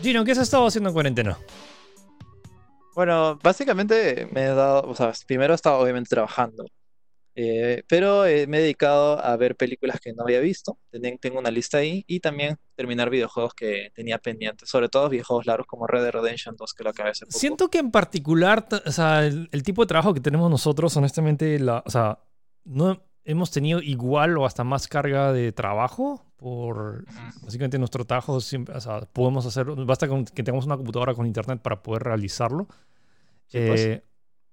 Gino, ¿qué has estado haciendo en cuarentena? Bueno, básicamente me he dado, o sea, primero he estado obviamente trabajando, eh, pero eh, me he dedicado a ver películas que no había visto, Ten- tengo una lista ahí, y también terminar videojuegos que tenía pendientes, sobre todo videojuegos largos como Red Dead Redemption 2, que lo acabé hace poco. Siento que en particular, o sea, el, el tipo de trabajo que tenemos nosotros, honestamente, la, o sea, no hemos tenido igual o hasta más carga de trabajo por básicamente nuestro trabajo siempre, o sea, podemos hacer, basta con que tengamos una computadora con internet para poder realizarlo. Sí, pues. Eh,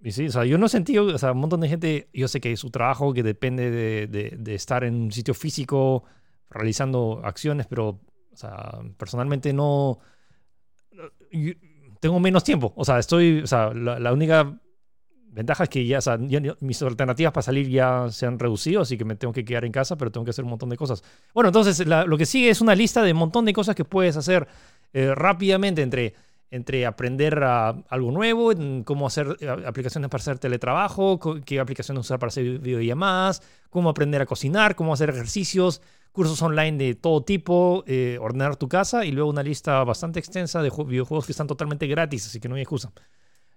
y sí, o sea, yo no he sentido, o sea, un montón de gente, yo sé que su trabajo que depende de, de- de estar en un sitio físico realizando acciones, pero, o sea, personalmente no, yo tengo menos tiempo, o sea, estoy, o sea, la, la única ventaja es que ya, mis alternativas para salir ya se han reducido, así que me tengo que quedar en casa, pero tengo que hacer un montón de cosas. Bueno, entonces lo que sigue es una lista de un montón de cosas que puedes hacer eh, rápidamente entre, entre aprender algo nuevo, cómo hacer eh, aplicaciones para hacer teletrabajo, qué aplicaciones usar para hacer videollamadas, cómo aprender a cocinar, cómo hacer ejercicios, cursos online de todo tipo, eh, ordenar tu casa y luego una lista bastante extensa de ju- videojuegos que están totalmente gratis, así que no hay excusa.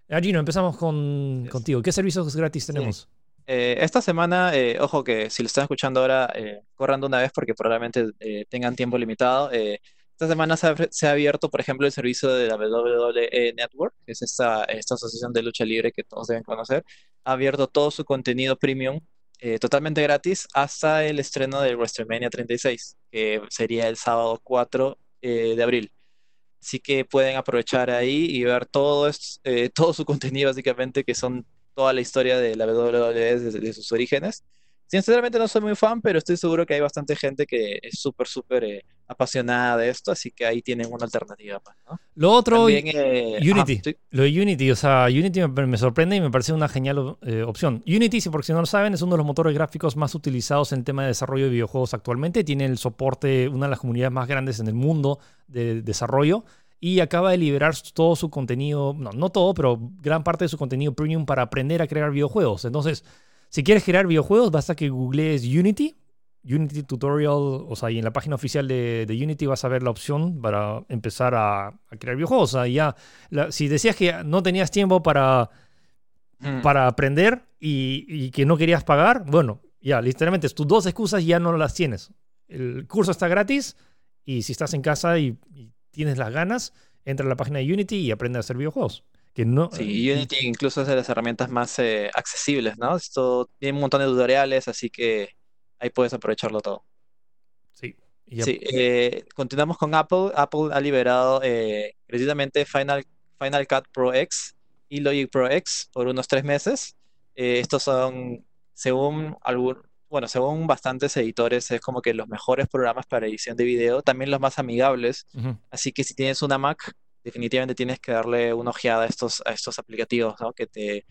Ah, Gino, empezamos con, Yes. contigo. ¿Qué servicios gratis tenemos? Eh, esta semana, eh, ojo que si lo están escuchando ahora, eh, corran de una vez porque probablemente eh, tengan tiempo limitado. Eh, esta semana se ha, se ha abierto, por ejemplo, el servicio de la WWE Network, que es esta, esta asociación de lucha libre que todos deben conocer. Ha abierto todo su contenido premium eh, totalmente gratis hasta el estreno de WrestleMania 36, que sería el sábado 4 eh, de abril. Así que pueden aprovechar ahí y ver todo, es- eh, todo su contenido, básicamente, que son toda la historia de la WWE desde, desde sus orígenes. Sinceramente no soy muy fan, pero estoy seguro que hay bastante gente que es súper, súper eh, apasionada de esto, así que ahí tienen una alternativa. ¿no? Lo otro, También, eh, Unity. sí, Lo de Unity, o sea, Unity me, me sorprende y me parece una genial eh, opción. Unity, si por si no lo saben, es uno de los motores gráficos más utilizados en el tema de desarrollo de videojuegos actualmente. Tiene el soporte, una de las comunidades más grandes en el mundo de desarrollo. Y acaba de liberar todo su contenido, no, no todo, pero gran parte de su contenido premium para aprender a crear videojuegos. Entonces, si quieres crear videojuegos, basta que googlees Unity, Unity Tutorial, o sea, y en la página oficial de, de Unity vas a ver la opción para empezar a, a crear videojuegos. O sea, ya, la- si decías que no tenías tiempo para, mm, para aprender y, y que no querías pagar, bueno, ya, literalmente tus dos excusas ya no las tienes. El curso está gratis y si estás en casa y, y tienes las ganas, entra a la página de Unity y aprende a hacer videojuegos. Que no, Sí, Unity incluso es de las herramientas más eh, accesibles, ¿no? Esto tiene un montón de tutoriales, así que ahí puedes aprovecharlo todo. Sí, y Sí, eh, continuamos con Apple. Apple ha liberado eh, precisamente Final, Final Cut Pro X y Logic Pro X por unos tres meses. Eh, estos son, según algún, bueno, según bastantes editores, es como que los mejores programas para edición de video, también los más amigables. Ujú. Así que si tienes una Mac, definitivamente tienes que darle una ojeada a estos, a estos aplicativos, ¿no? Que te,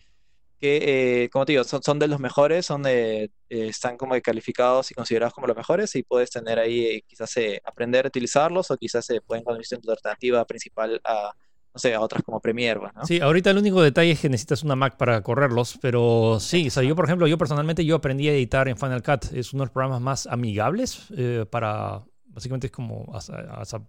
que, eh, como te digo, son, son de los mejores, son de, eh, están como calificados y considerados como los mejores y puedes tener ahí, eh, quizás eh, aprender a utilizarlos o quizás se pueden convertir en tu alternativa principal a, no sé, a otras como Premiere, pues, ¿no? Sí, ahorita el único detalle es que necesitas una Mac para correrlos, pero sí, o sea, yo por ejemplo, yo personalmente yo aprendí a editar en Final Cut, es uno de los programas más amigables eh, para, básicamente es como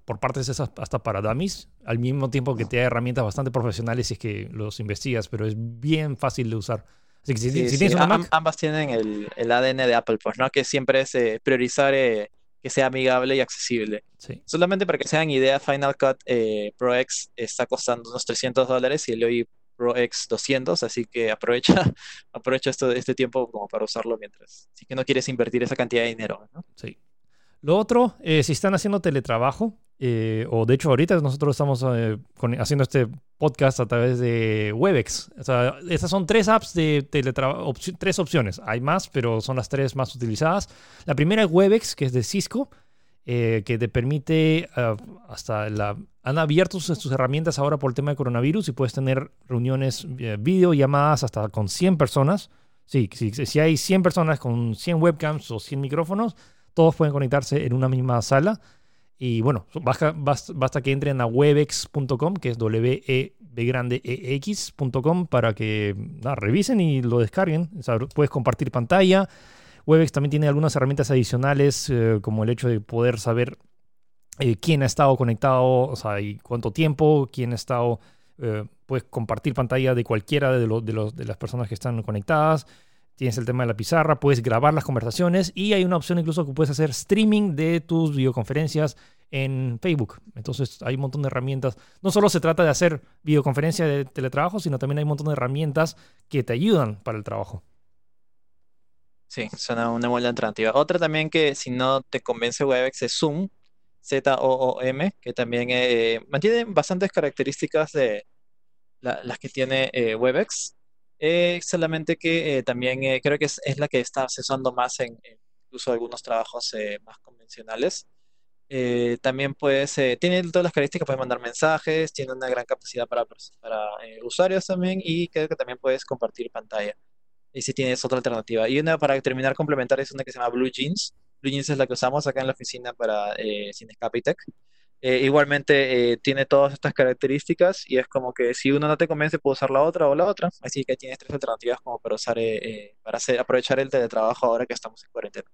por partes esas hasta para dummies, al mismo tiempo que te da herramientas bastante profesionales si es que los investigas, pero es bien fácil de usar. Así que si, tienes una Mac, ambas tienen el, el, ADN de Apple, pues, ¿no? Que siempre es eh, priorizar eh, que sea amigable y accesible. Solamente para que sean idea, Final Cut eh, Pro X está costando unos 300 dólares y el OI Pro X 200, así que aprovecha, aprovecha esto, este tiempo como para usarlo mientras. Si que no quieres invertir esa cantidad de dinero, ¿no? Sí. Lo otro, eh, si están haciendo teletrabajo, eh, o de hecho ahorita nosotros estamos eh, haciendo este podcast a través de Webex. O sea, estas son tres apps de teletrabajo, tres opciones. Hay más, pero son las tres más utilizadas. La primera es Webex, que es de Cisco, que te permite hasta la... Han abierto sus, herramientas ahora por el tema de coronavirus y puedes tener reuniones, video, llamadas hasta con 100 personas. Sí, sí, si hay 100 personas con 100 webcams o 100 micrófonos, todos pueden conectarse en una misma sala. Y bueno, basta, que entren a webex.com, que es w e b grande e x.com, para que revisen y lo descarguen. puedes compartir pantalla. Webex también tiene algunas herramientas adicionales, eh, como el hecho de poder saber eh, quién ha estado conectado, o sea, y cuánto tiempo, quién ha estado. Eh, puedes compartir pantalla de cualquiera de, de, los, de las personas que están conectadas. Tienes el tema de la pizarra, puedes grabar las conversaciones y hay una opción incluso que puedes hacer streaming de tus videoconferencias en Facebook. Entonces hay un montón de herramientas. No solo se trata de hacer videoconferencia de teletrabajo, sino también hay un montón de herramientas que te ayudan para el trabajo. Sí, suena una buena alternativa. Otra también que si no te convence Webex es Zoom, Z-O-O-M, que también eh, mantiene bastantes características de las que tiene eh, Webex. Eh, solamente que eh, también eh, creo que es, la que está accesando más en, incluso algunos trabajos más convencionales. también puedes, tiene todas las características, puedes mandar mensajes, tiene una gran capacidad para, para usuarios también y creo que también puedes compartir pantalla. Y si tienes otra alternativa. Y una para terminar complementar es una que se llama Blue Jeans. Blue Jeans es la que usamos acá en la oficina para eh, Cinescapitech. Eh, igualmente eh, tiene todas estas características y es como que si uno no te convence puedo usar la otra o la otra. Así que tienes tres alternativas como para usar, eh, para hacer, aprovechar el teletrabajo ahora que estamos en cuarentena.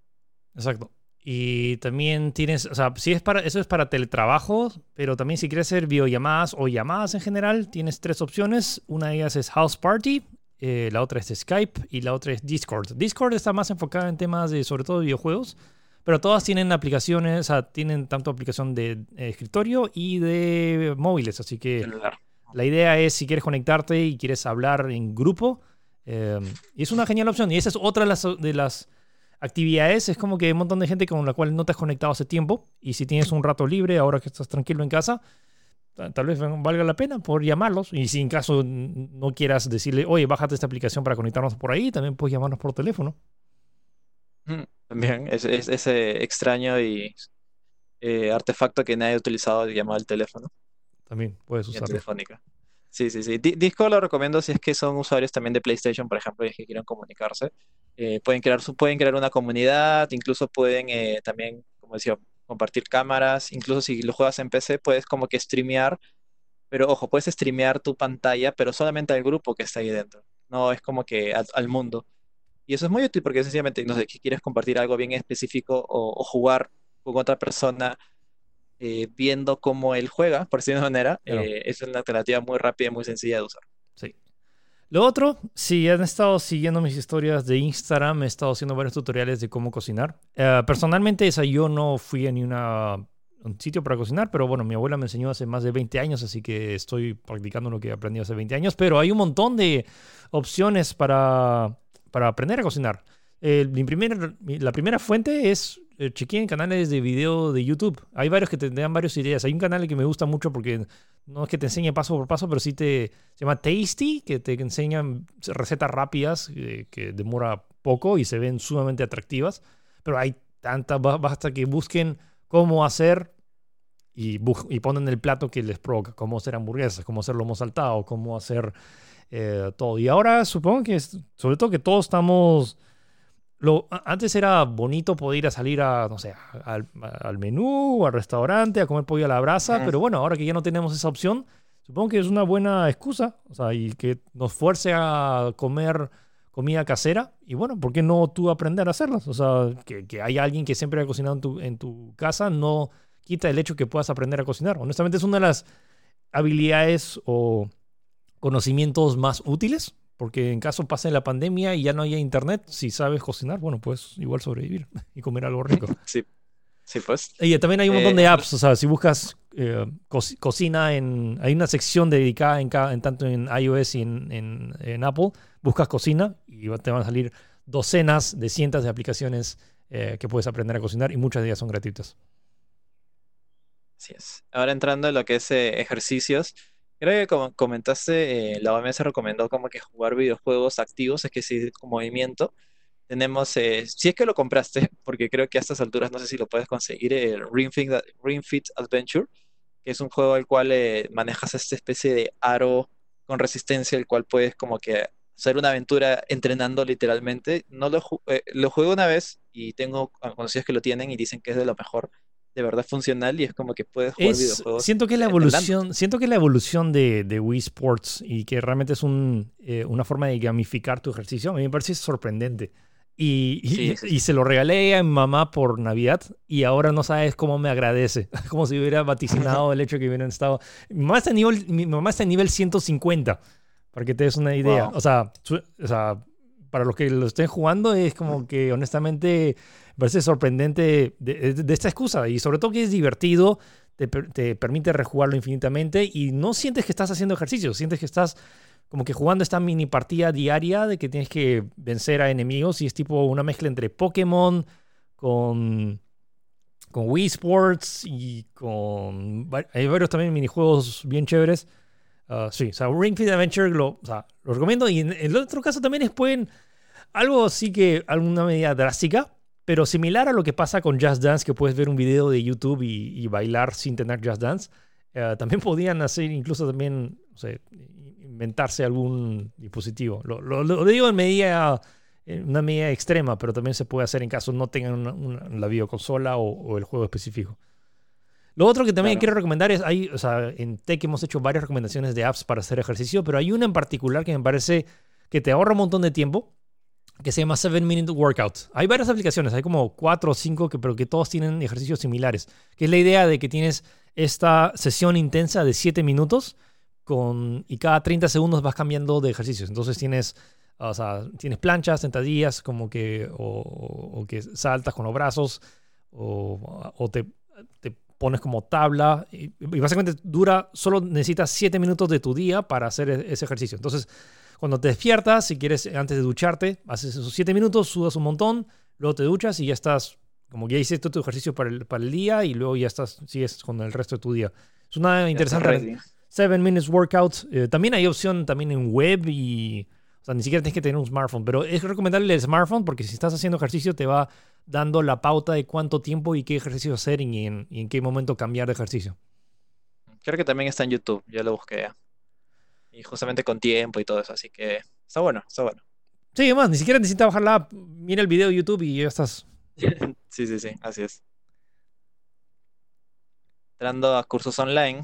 Exacto. Y también tienes, o sea, si es para, eso es para teletrabajo, pero también si quieres hacer videollamadas o llamadas en general, tienes tres opciones. Una de ellas es House Party, la otra es Skype y la otra es Discord. Discord está más enfocada en temas de, sobre todo, videojuegos. Pero todas tienen aplicaciones, o sea, tienen tanto aplicación de eh, escritorio y de móviles. Así que la idea es si quieres conectarte y quieres hablar en grupo. Em, y es una genial opción. Y esa es otra de las, de las actividades. Es como que hay un montón de gente con la cual no te has conectado hace tiempo. Y si tienes un rato libre, ahora que estás tranquilo en casa, tal vez valga la pena por llamarlos. Y si en caso no quieras decirle, oye, bájate esta aplicación para conectarnos por ahí, también puedes llamarnos por teléfono. Mm. También, es, ese extraño y eh, artefacto que nadie ha utilizado llamado el teléfono. También puedes usarlo. Telefónica. Sí, sí, sí. Discord lo recomiendo si es que son usuarios también de PlayStation, por ejemplo, y que quieran comunicarse. Eh, pueden, crear, pueden crear una comunidad, incluso pueden eh, también, como decía, compartir cámaras. Incluso si lo juegas en PC, puedes como que streamear. Pero ojo, puedes streamear tu pantalla, pero solamente al grupo que está ahí dentro. No es como que al mundo. Y eso es muy útil porque sencillamente, no sé, que quieres compartir algo bien específico o, jugar con otra persona eh, viendo cómo él juega, por decirlo de manera, eh, es una alternativa muy rápida y muy sencilla de usar. Sí. Lo otro, si han estado siguiendo mis historias de Instagram, he estado haciendo varios tutoriales de cómo cocinar. Eh, personalmente, esa yo no fui a ni una, un sitio para cocinar, pero bueno, mi abuela me enseñó hace más de 20 años, así que estoy practicando lo que aprendí hace 20 años, pero hay un montón de opciones para para aprender a cocinar. la primera fuente es eh, canales de video de YouTube. Hay varios que te dan varias ideas. Hay un canal que me gusta mucho porque no es que te enseñe paso por paso, pero sí te se llama Tasty, que te enseñan recetas rápidas eh, que demora poco y se ven sumamente atractivas. Pero hay tantas, basta que busquen cómo hacer y, y ponen el plato que les provoca, cómo hacer hamburguesas, cómo hacer lomo saltado, cómo hacer eh, todo. Y ahora supongo que, sobre todo que todos estamos... Lo, antes era bonito poder ir a salir a, no sé, al, al menú, al restaurante, a comer pollo a la brasa, pero bueno, ahora que ya no tenemos esa opción, supongo que es una buena excusa, o sea, y que nos fuerce a comer comida casera. Y bueno, ¿por qué no tú aprender a hacerlas? O sea, que, que haya alguien que siempre ha cocinado en tu, en tu casa no quita el hecho que puedas aprender a cocinar. Honestamente es una de las habilidades o conocimientos más útiles, porque en caso pase la pandemia y ya no haya internet, si sabes cocinar, bueno, pues igual sobrevivir y comer algo rico. Sí, sí pues. Y también hay un montón Eh, de apps, o sea, si buscas eh, co- cocina en... Hay una sección dedicada en, cada, en tanto en iOS y en, en- en Apple, buscas cocina y te van a salir docenas de cientos de aplicaciones eh, que puedes aprender a cocinar y muchas de ellas son gratuitas. Así es. Ahora entrando en lo que es eh, ejercicios, creo que como comentaste, eh, la OMS recomendó como que jugar videojuegos activos, es que sí, con movimiento. Tenemos, eh, si es que lo compraste, porque creo que a estas alturas no sé si lo puedes conseguir, el Ring Fit, Ring Fit Adventure, que es un juego al cual eh, manejas esta especie de aro con resistencia, el cual puedes como que hacer una aventura entrenando literalmente. No lo, eh, lo jugué una vez y tengo conocidos que lo tienen y dicen que es de lo mejor de verdad funcional y es como que puedes jugar Es, videojuegos. siento que la evolución, siento que la evolución de, de Wii Sports y que realmente es un, eh, una forma de gamificar tu ejercicio. A mí me parece sorprendente. Y, y- Sí, sí, sí. y se lo regalé a mi mamá por Navidad y ahora no sabes cómo me agradece. Como si hubiera vaticinado el hecho que hubieran estado. Mi mamá está en nivel, mi mamá está en nivel 150, para que te des una idea. Wow. O, sea, su- o sea, para los que lo estén jugando, es como que honestamente me parece sorprendente de, esta excusa. Y sobre todo que es divertido, te, per- te permite rejugarlo infinitamente y no sientes que estás haciendo ejercicio, sientes que estás como que jugando esta mini partida diaria de que tienes que vencer a enemigos y es tipo una mezcla entre Pokémon con, con Wii Sports y con... Hay varios también minijuegos bien chéveres. Ah, sí, o sea, Ring Fit Adventure lo, o sea, lo recomiendo. Y en el otro caso también es pueden algo sí que alguna medida drástica, pero similar a lo que pasa con Just Dance, que puedes ver un video de YouTube y, y bailar sin tener Just Dance. eh, también podían hacer incluso también, no sé, inventarse algún dispositivo. Lo, lo- lo digo en medida, en una medida extrema, pero también se puede hacer en caso no tengan una, una- la videoconsola o, o el juego específico. Lo otro que también Claro. quiero recomendar es, hay, o sea, en Tech hemos hecho varias recomendaciones de apps para hacer ejercicio, pero hay una en particular que me parece que te ahorra un montón de tiempo, que se llama 7 Minute Workout. Hay varias aplicaciones, hay como 4 o 5, que, pero que todos tienen ejercicios similares, que es la idea de que tienes esta sesión intensa de 7 minutos con, y cada 30 segundos vas cambiando de ejercicios. Entonces tienes, o sea, tienes planchas, sentadillas, como que, o, o que saltas con los brazos, o, o te, te pones como tabla, y, y básicamente dura, solo necesitas 7 minutos de tu día para hacer e- ese ejercicio. Entonces, cuando te despiertas, si quieres, antes de ducharte, haces esos 7 minutos, sudas un montón, luego te duchas y ya estás, como ya hiciste tu ejercicio para el, para el día y luego ya estás, sigues con el resto de tu día. Es una interesante estás ready. 7 Minutes Workout. Eh, también hay opción también en web y... O sea, ni siquiera tienes que tener un smartphone, pero es recomendable el smartphone porque si estás haciendo ejercicio te va dando la pauta de cuánto tiempo y qué ejercicio hacer y en, y en qué momento cambiar de ejercicio. Creo que también está en YouTube, ya lo busqué. Y justamente con tiempo y todo eso, así que está bueno, está bueno. Sí, además, ni siquiera necesitas bajar la app. Mira el video de YouTube y ya estás. Sí, sí, sí, así es. Entrando a cursos online,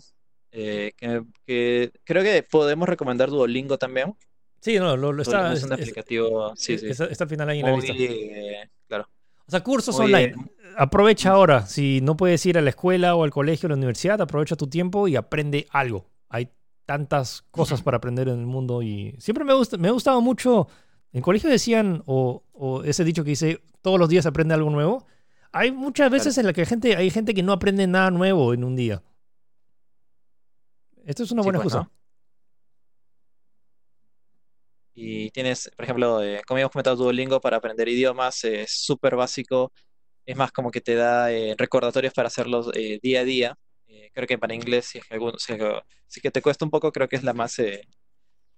eh, que, que creo que podemos recomendar Duolingo también. Sí, no, lo, lo está, es un es- aplicativo, sí, sí, está, está al final ahí en la lista. eh, claro, O sea, cursos muy, online. Aprovecha ahora. Si no puedes ir a la escuela o al colegio o a la universidad, aprovecha tu tiempo y aprende algo. Hay tantas cosas para aprender en el mundo y siempre me, gusta, me ha gustado mucho. En colegio decían, o, o ese dicho que dice, todos los días aprende algo nuevo. Hay muchas veces en las que gente, hay gente que no aprende nada nuevo en un día. Esto es una Sí, buena pues, excusa. ¿no? Y tienes, por ejemplo, eh, como habíamos comentado, Duolingo para aprender idiomas, es súper básico. Es más como que te da eh, recordatorios para hacerlos eh, día a día. Eh, creo que para inglés, si es que, alguno- si es que, te cuesta un poco, creo que es la más, eh,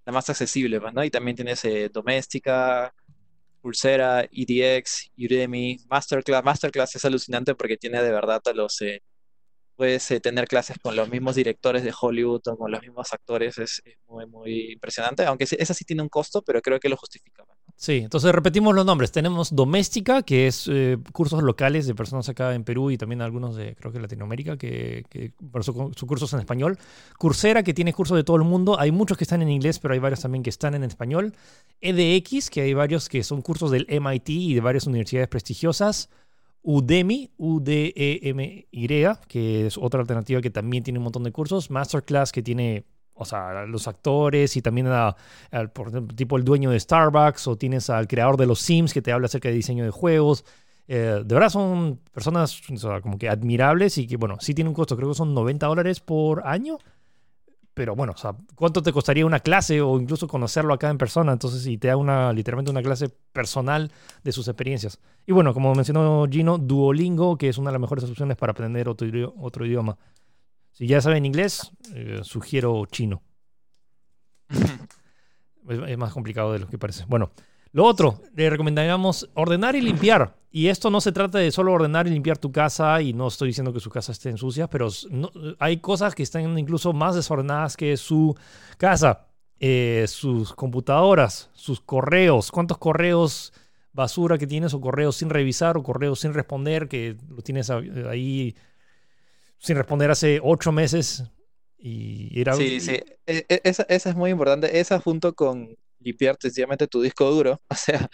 la más accesible, pues, ¿no? Y también tienes Doméstica, Coursera, EDX, Udemy, Masterclass. Masterclass es alucinante porque tiene de verdad a los... eh, puedes eh, tener clases con los mismos directores de Hollywood o con los mismos actores. Es, muy, muy impresionante. Aunque esa sí tiene un costo, pero creo que lo justifica. pues, ¿no? Sí, entonces repetimos los nombres. Tenemos Doméstica, que es eh, cursos locales de personas acá en Perú y también algunos de, creo que Latinoamérica, que, que por su, su cursos en español. Coursera, que tiene cursos de todo el mundo. Hay muchos que están en inglés, pero hay varios también que están en español. EDX, que hay varios que son cursos del MIT y de varias universidades prestigiosas. Udemy, U-D-E-M-Y, que es otra alternativa que también tiene un montón de cursos. Masterclass, que tiene o sea, los actores y también a, tipo el dueño de Starbucks o tienes al creador de los Sims que te habla acerca de diseño de juegos. Eh, de verdad son personas como que admirables y que, bueno, sí tiene un costo, creo que son 90 dólares por año. Pero bueno, o sea, ¿cuánto te costaría una clase o incluso conocerlo acá en persona? Entonces, si te da una, literalmente una clase personal de sus experiencias. Y bueno, como mencionó Gino, Duolingo, que es una de las mejores opciones para aprender otro, otro idioma. Si ya saben inglés, eh, sugiero chino. es, más complicado de lo que parece. Bueno, lo otro, le recomendaríamos ordenar y limpiar. Y esto no se trata de solo ordenar y limpiar tu casa, y no estoy diciendo que su casa esté sucia, pero hay cosas que están incluso más desordenadas que su casa. Eh, sus computadoras, sus correos, cuántos correos basura que tienes o correos sin revisar o correos sin responder que lo tienes ahí sin responder hace ocho meses. Y era... Sí, sí, e, e, esa, esa, es muy importante. Esa junto con limpiar sencillamente tu disco duro, o sea,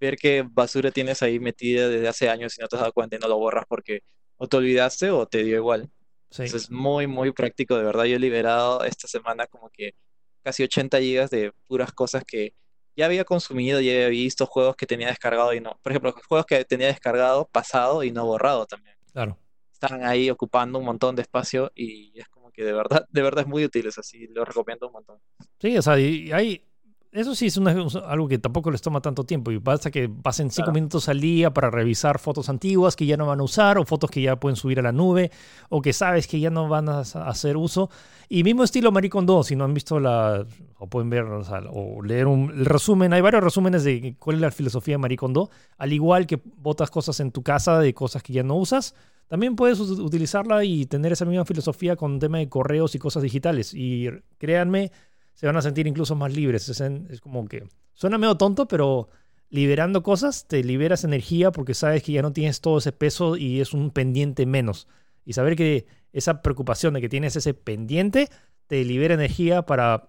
ver qué basura tienes ahí metida desde hace años y no te has dado cuenta y no lo borras porque o te olvidaste o te dio igual. Sí. Eso es muy, muy práctico, de verdad. Yo he liberado esta semana como que casi 80 gigas de puras cosas que ya había consumido, ya había visto juegos que tenía descargado y no. Por ejemplo, juegos que tenía descargado, pasado y no borrado también. Claro están ahí ocupando un montón de espacio y es como que de verdad, de verdad es muy útil, es así, lo recomiendo un montón. Sí, o sea, y hay, eso sí es algo que tampoco les toma tanto tiempo y basta que pasen cinco minutos al día para revisar fotos antiguas que ya no van a usar o fotos que ya pueden subir a la nube o que sabes que ya no van a hacer uso. Y mismo estilo Maricon 2, si no han visto la, o pueden ver o, leer un, el resumen, hay varios resúmenes de cuál es la filosofía de Maricon 2, al igual que botas cosas en tu casa de cosas que ya no usas también puedes utilizarla y tener esa misma filosofía con tema de correos y cosas digitales. Y créanme, se van a sentir incluso más libres. Es, como que suena medio tonto, pero liberando cosas te liberas energía porque sabes que ya no tienes todo ese peso y es un pendiente menos. Y saber que esa preocupación de que tienes ese pendiente te libera energía para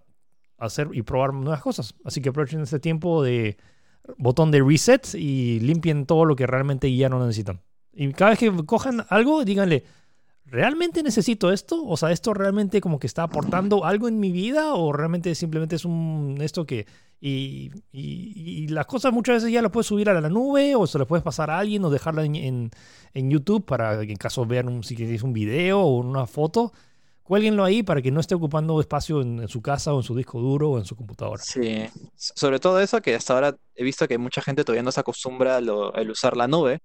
hacer y probar nuevas cosas. Así que aprovechen este tiempo de botón de reset y limpien todo lo que realmente ya no necesitan. Y cada vez que cojan algo, díganle, ¿realmente necesito esto? O sea, ¿esto realmente como que está aportando algo en mi vida? ¿O realmente simplemente es un esto que... Y, y, las cosas muchas veces ya las puedes subir a la nube o se las puedes pasar a alguien o dejarla en, en, YouTube para que en caso vean un, si quieres un video o una foto. Cuélguenlo ahí para que no esté ocupando espacio en, su casa o en su disco duro o en su computadora. Sí, sobre todo eso que hasta ahora he visto que mucha gente todavía no se acostumbra al usar la nube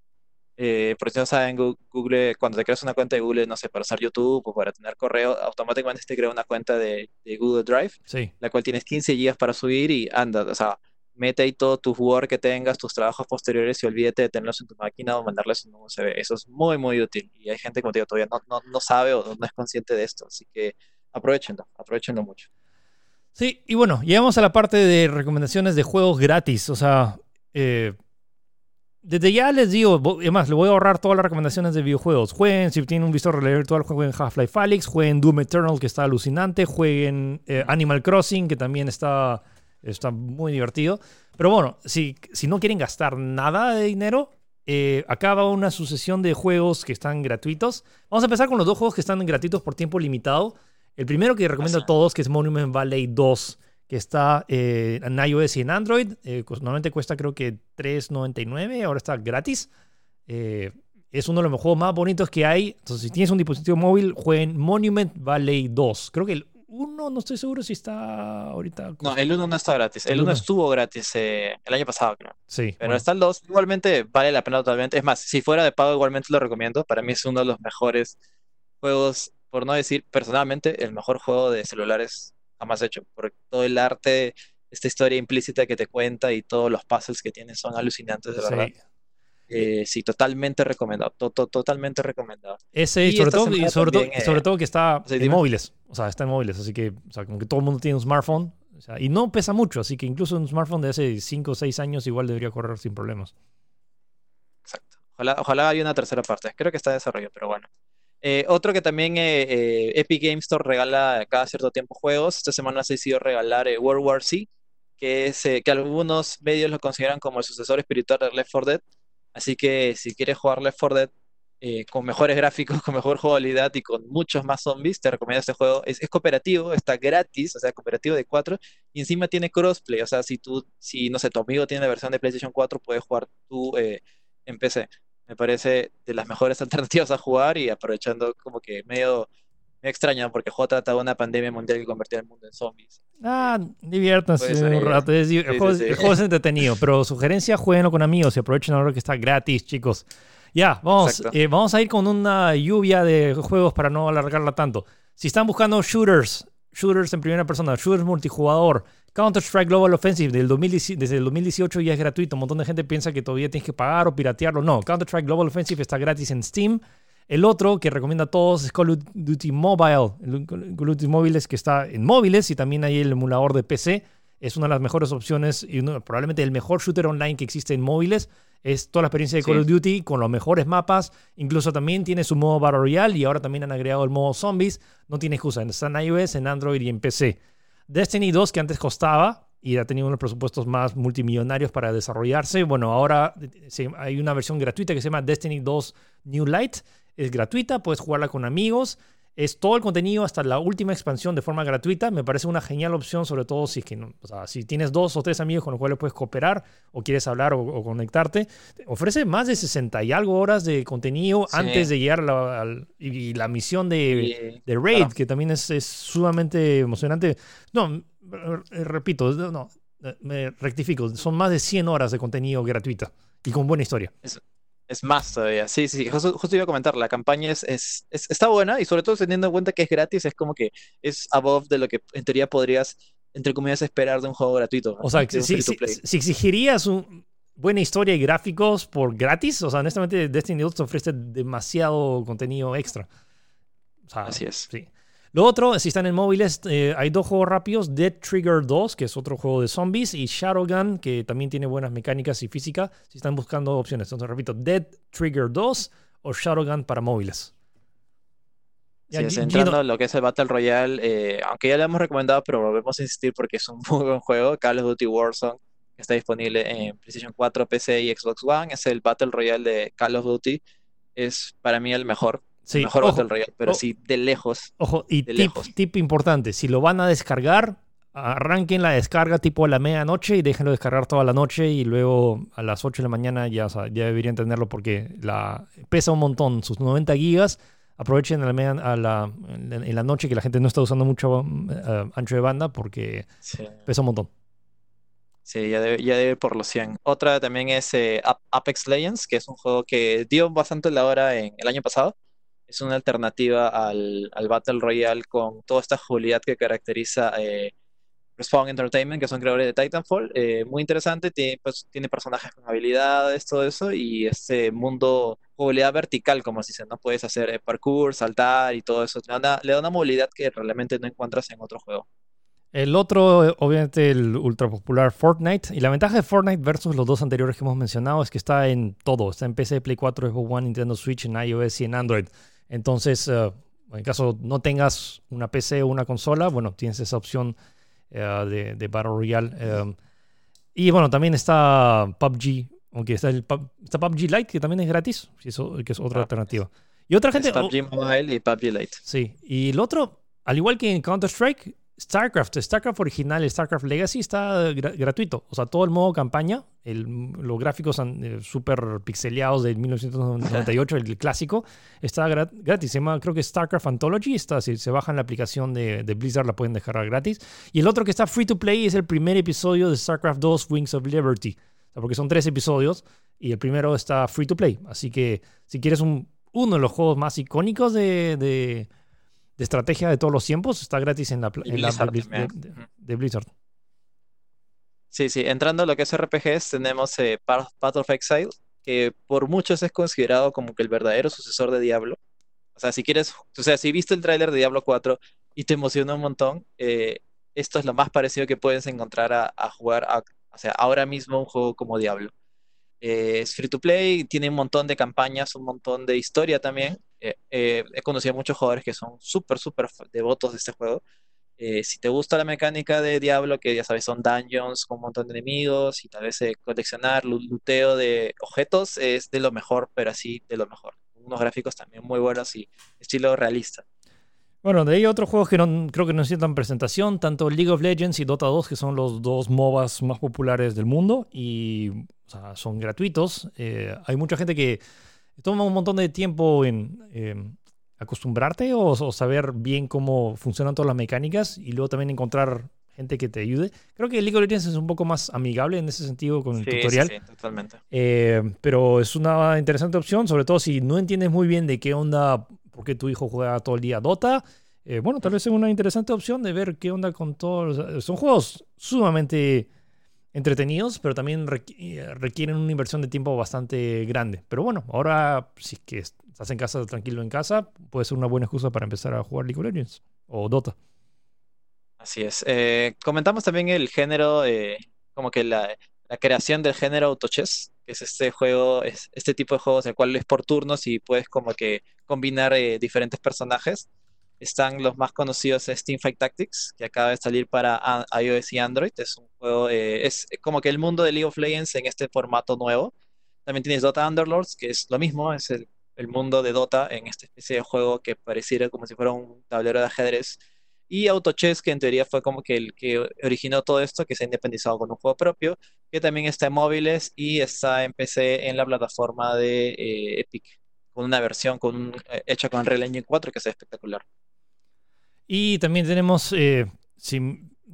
eh, por si no saben, Google, cuando te creas una cuenta de Google, no sé, para usar YouTube o para tener correo, automáticamente te crea una cuenta de, Google Drive, la cual tienes 15 GB para subir y anda, o sea, mete ahí todo tu Word que tengas, tus trabajos posteriores y olvídate de tenerlos en tu máquina o mandarles un USB. Eso es muy, muy útil. Y hay gente, como te digo, todavía no, no, no sabe o no es consciente de esto. Así que aprovechenlo, aprovechenlo mucho. Sí, y bueno, llegamos a la parte de recomendaciones de juegos gratis. O sea, eh, desde ya les digo, además, le voy a ahorrar todas las recomendaciones de videojuegos. Jueguen, si tienen un visor virtual, jueguen Half-Life Alyx, jueguen Doom Eternal, que está alucinante, jueguen eh, Animal Crossing, que también está, está muy divertido. Pero bueno, si, si no quieren gastar nada de dinero, eh, acá va una sucesión de juegos que están gratuitos. Vamos a empezar con los dos juegos que están gratuitos por tiempo limitado. El primero que recomiendo a todos, que es Monument Valley 2 que está eh, en iOS y en Android. Eh, normalmente cuesta creo que $3.99, ahora está gratis. Eh, es uno de los juegos más bonitos que hay. Entonces, si tienes un dispositivo móvil, jueguen Monument Valley 2. Creo que el 1 no estoy seguro si está ahorita. No, el 1 no está gratis. El 1 estuvo gratis el año pasado, creo. Sí. Pero está el 2. Igualmente vale la pena totalmente. Es más, si fuera de pago, igualmente lo recomiendo. Para mí es uno de los mejores juegos, por no decir personalmente, el mejor juego de celulares jamás hecho, porque todo el arte, esta historia implícita que te cuenta y todos los puzzles que tiene son alucinantes, de verdad. Eh, sí, totalmente recomendado, totalmente recomendado. Ese, sobre todo, sobre, todo, sobre todo que está en móviles, o sea, está en móviles, así que, o sea, como que todo el mundo tiene un smartphone, y no pesa mucho, así que incluso un smartphone de hace 5 o 6 años igual debería correr sin problemas. Exacto. Ojalá, ojalá haya una tercera parte. Creo que está en desarrollo, pero bueno. Eh, otro que también eh, eh, Epic Game Store regala cada cierto tiempo juegos. Esta semana se decidió regalar World War Z, que, es, que algunos medios lo consideran como el sucesor espiritual de Left 4 Dead. Así que si quieres jugar Left 4 Dead con mejores gráficos, con mejor jugabilidad y con muchos más zombies, te recomiendo este juego. Es, cooperativo, está gratis, o sea, cooperativo de 4, y encima tiene crossplay. O sea, si tú, si no sé, tu amigo tiene la versión de PlayStation 4, puedes jugar tú en PC me parece de las mejores alternativas a jugar y aprovechando como que medio, extraño porque juego trata de una pandemia mundial que convertía el mundo en zombies. Ah, diviértanse un rato. el, juego, es entretenido, pero sugerencia, jueguenlo con amigos y aprovechen ahora que está gratis, chicos. Ya, vamos, eh, vamos a ir con una lluvia de juegos para no alargarla tanto. Si están buscando shooters, shooters en primera persona, shooters multijugador, Counter-Strike Global Offensive del desde el 2018 ya es gratuito. Un montón de gente piensa que todavía tienes que pagar o piratearlo. No, Counter-Strike Global Offensive está gratis en Steam. El otro que recomienda a todos es Call of Duty Mobile. Call of Duty Móviles que está en móviles y también hay el emulador de PC. Es una de las mejores opciones y probablemente el mejor shooter online que existe en móviles. Es toda la experiencia de Call of Duty con los mejores mapas. Incluso también tiene su modo Battle Royale y ahora también han agregado el modo Zombies. No tiene excusa. Está en iOS, en Android y en PC. Destiny 2, que antes costaba y ha tenido unos presupuestos más multimillonarios para desarrollarse, bueno, ahora hay una versión gratuita que se llama Destiny 2 New Light. Es gratuita, puedes jugarla con amigos es todo el contenido hasta la última expansión de forma gratuita. Me parece una genial opción, sobre todo si, que, si tienes dos o tres amigos con los cuales puedes cooperar o quieres hablar o, conectarte. Ofrece más de 60 y algo horas de contenido antes de llegar a la, y, la misión de, Raid, que también es, sumamente emocionante. No, repito, no, me rectifico, son más de 100 horas de contenido gratuita y con buena historia. Es más todavía, sí, sí, justo, iba a comentar, la campaña es, es, está buena y sobre todo teniendo en cuenta que es gratis, es como que es above de lo que en teoría podrías, entre comillas, esperar de un juego gratuito. O sea, si, si, exigirías un, buena historia y gráficos por gratis, o sea, honestamente Destiny 2 te ofrece demasiado contenido extra. Así es. Sí. Lo otro, si están en móviles, eh, hay dos juegos rápidos, Dead Trigger 2, que es otro juego de zombies, y Shadowgun, que también tiene buenas mecánicas y física, si están buscando opciones. Entonces, repito, Dead Trigger 2 o Shadowgun para móviles. Sí, entrando en lo que es el Battle Royale, eh, aunque ya lo hemos recomendado, pero volvemos a insistir porque es un muy buen juego, Call of Duty Warzone, que está disponible en PlayStation 4, PC y Xbox One, es el Battle Royale de Call of Duty, es para mí el mejor, mejor Battle Royale, pero sí de lejos. Ojo, y tip, importante, si lo van a descargar, arranquen la descarga tipo a la medianoche y déjenlo descargar toda la noche y luego a las 8 de la mañana ya, ya deberían tenerlo porque la, pesa un montón, sus 90 gigas. Aprovechen a la, a la, en la noche que la gente no está usando mucho eh, ancho de banda porque pesa un montón. Sí, ya debe, ya debe por los 100. Otra también es eh, Apex Legends, que es un juego que dio bastante la hora en el año pasado es una alternativa al, Battle Royale con toda esta jugabilidad que caracteriza eh, Respawn Entertainment, que son creadores de Titanfall. Eh, muy interesante, tiene, pues, tiene personajes con habilidades, todo eso, y este mundo, jugabilidad vertical, como se dice, ¿no? Puedes hacer eh, parkour, saltar y todo eso. Le da, le da una movilidad que realmente no encuentras en otro juego. El otro, obviamente, el ultra popular Fortnite. Y la ventaja de Fortnite versus los dos anteriores que hemos mencionado es que está en todo. Está en PC, Play 4, Xbox One, Nintendo Switch, en iOS y en Android. Entonces, eh, en caso no tengas una PC o una consola, bueno, tienes esa opción eh, de, Battle Royale. Eh, y bueno, también está PUBG, aunque está, el, está PUBG Lite, que también es gratis, que es otra ah, alternativa. Y otra gente... PUBG Mobile y PUBG Lite. Sí, y el otro, al igual que en Counter-Strike, StarCraft, StarCraft original, StarCraft Legacy está gratuito. O sea, todo el modo campaña, los gráficos eh, súper pixeleados de 1998, el clásico, está gratis. Se llama, creo que StarCraft Anthology. Está, si se bajan la aplicación de, Blizzard, la pueden dejar gratis. Y el otro que está free to play es el primer episodio de StarCraft 2 Wings of Liberty. porque son tres episodios y el primero está free to play. Así que si quieres un, uno de los juegos más icónicos de de estrategia de todos los tiempos está gratis en la, en de, Blizzard. Sí, sí, entrando a lo que es RPGs, tenemos eh, Path of Exile, que por muchos es considerado como que el verdadero sucesor de Diablo. O sea, si quieres, o sea, si viste el tráiler de Diablo 4 y te emociona un montón, eh, esto es lo más parecido que puedes encontrar a, jugar, o sea, ahora mismo un juego como Diablo. Eh, es free to play, tiene un montón de campañas, un montón de historia también. Eh, eh, he conocido a muchos jugadores que son súper, súper devotos de este juego. si te gusta la mecánica de Diablo, que ya sabes, son dungeons con un montón de enemigos y tal vez coleccionar, luteo de objetos, es de lo mejor, pero así de lo mejor. Unos gráficos también muy buenos y estilo realista. Bueno, de ahí otros juegos que no, creo que no necesitan presentación, tanto League of Legends y Dota 2, que son los dos MOBAs más populares del mundo y son gratuitos. Eh, hay mucha gente que toma un montón de tiempo en em, acostumbrarte o, saber bien cómo funcionan todas las mecánicas y luego también encontrar gente que te ayude. Creo que League of Legends es un poco más amigable en ese sentido con el tutorial. Sí, totalmente. Eh, pero es una interesante opción, sobre todo si no entiendes muy bien de qué onda por qué tu hijo juega todo el día Dota. Eh, bueno, tal vez es una interesante opción de ver qué onda con todos. Son juegos sumamente entretenidos, pero también eh, requieren una inversión de tiempo bastante grande. Pero bueno, ahora si que estás en casa tranquilo en casa, puede ser una buena excusa para empezar a jugar League of Legends o Dota. Así es. Eh, comentamos también el género, como que la, creación del género autochess que es este juego, es este tipo de juegos en el cual es por turnos y puedes como que combinar eh, diferentes personajes. Están los más conocidos es Teamfight Tactics, que acaba de salir para iOS y Android. Es un juego, eh, es como que el mundo de League of Legends en este formato nuevo. También tienes Dota Underlords, que es lo mismo, es el, el mundo de Dota en esta especie de juego que pareciera como si fuera un tablero de ajedrez y AutoChess, que en teoría fue como que el que originó todo esto, que se ha independizado con un juego propio, que también está en móviles y está en PC en la plataforma de eh, Epic, con una versión con eh, hecha con Unreal Engine 4 que es espectacular. Y también tenemos eh,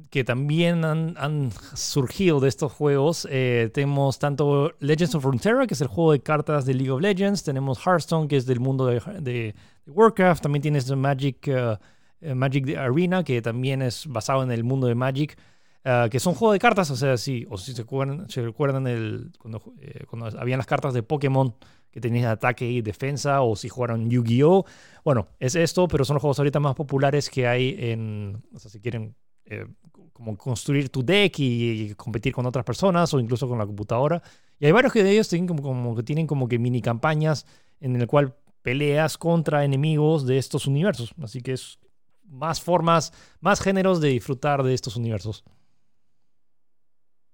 que también han, surgido de estos juegos. tenemos tanto Legends of Runeterra, que es el juego de cartas de League of Legends. Tenemos Hearthstone, que es del mundo de, Warcraft. También tienes Magic. Eh, Magic Arena, que también es basado en el mundo de Magic, eh, que son juegos de cartas, o sea, sí, o si se recuerdan, se recuerdan el, cuando, eh, cuando habían las cartas de Pokémon que tenían ataque y defensa, o si jugaron Yu-Gi-Oh! Bueno, es esto, pero son los juegos ahorita más populares que hay en, o sea, si quieren como construir tu deck y, competir con otras personas o incluso con la computadora. Y hay varios que de ellos tienen como, como que tienen como que mini campañas en el cual peleas contra enemigos de estos universos. Así que es más formas, más géneros de disfrutar de estos universos.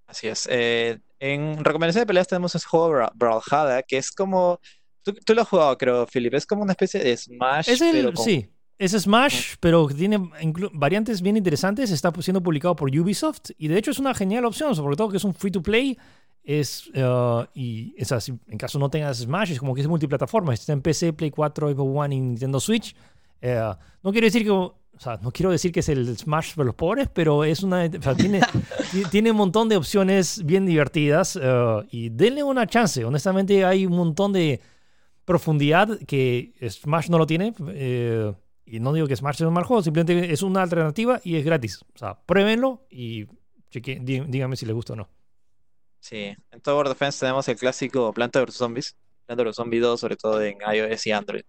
Así es. Eh, en recomendación de peleas tenemos ese juego Brawlhalla, que es como... Tú, lo has jugado, creo, Philip. Es como una especie de Smash. Es Sí, es Smash, pero tiene variantes bien interesantes. Está siendo publicado por Ubisoft y de hecho es una genial opción, sobre todo que es un free to play. Es, uh, y es así, en caso no tengas Smash, es como que es multiplataforma. Está en PC, Play 4, Xbox One y Nintendo Switch. Uh, no quiere decir que o sea, no quiero decir que es el Smash para los pobres, pero es una, o sea, tiene, tiene un montón de opciones bien divertidas uh, y denle una chance. Honestamente, hay un montón de profundidad que Smash no lo tiene. Eh, y no digo que Smash sea un mal juego, simplemente es una alternativa y es gratis. O sea, pruébenlo y cheque, díganme si les gusta o no. Sí, en Tower Defense tenemos el clásico Planta vs Zombies. Planta vs Zombies 2, sobre todo en iOS y Android.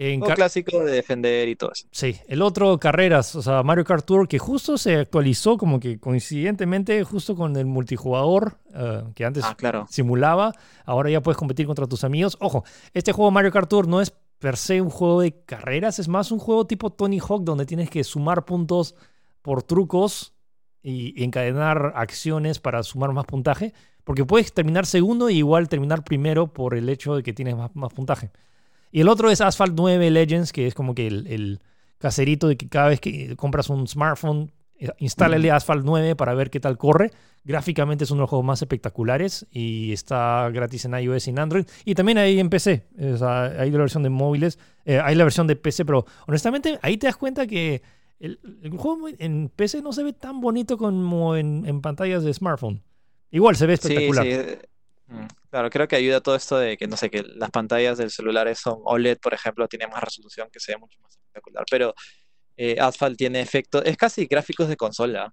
Un clásico de defender y todo eso. Sí, el otro, carreras, o sea, Mario Kart Tour, que justo se actualizó como que coincidentemente justo con el multijugador eh, que antes ah, simulaba. Ahora ya puedes competir contra tus amigos. Ojo, este juego Mario Kart Tour no es per se un juego de carreras, es más un juego tipo Tony Hawk donde tienes que sumar puntos por trucos y, encadenar acciones para sumar más puntaje. Porque puedes terminar segundo y igual terminar primero por el hecho de que tienes más puntaje. Y el otro es Asphalt 9 Legends, que es como que el, caserito de que cada vez que compras un smartphone, eh, instálale Asphalt 9 para ver qué tal corre. Gráficamente es uno de los juegos más espectaculares y está gratis en iOS y en Android. Y también hay en PC. hay la versión de móviles, eh, hay la versión de PC, pero honestamente ahí te das cuenta que el, juego en PC no se ve tan bonito como en, pantallas de smartphone. Igual se ve espectacular. Sí, sí. Claro, creo que ayuda todo esto de que, no sé, que las pantallas del celular son OLED, por ejemplo, tiene más resolución que se ve mucho más espectacular. Pero eh, Asphalt tiene efectos, es casi gráficos de consola,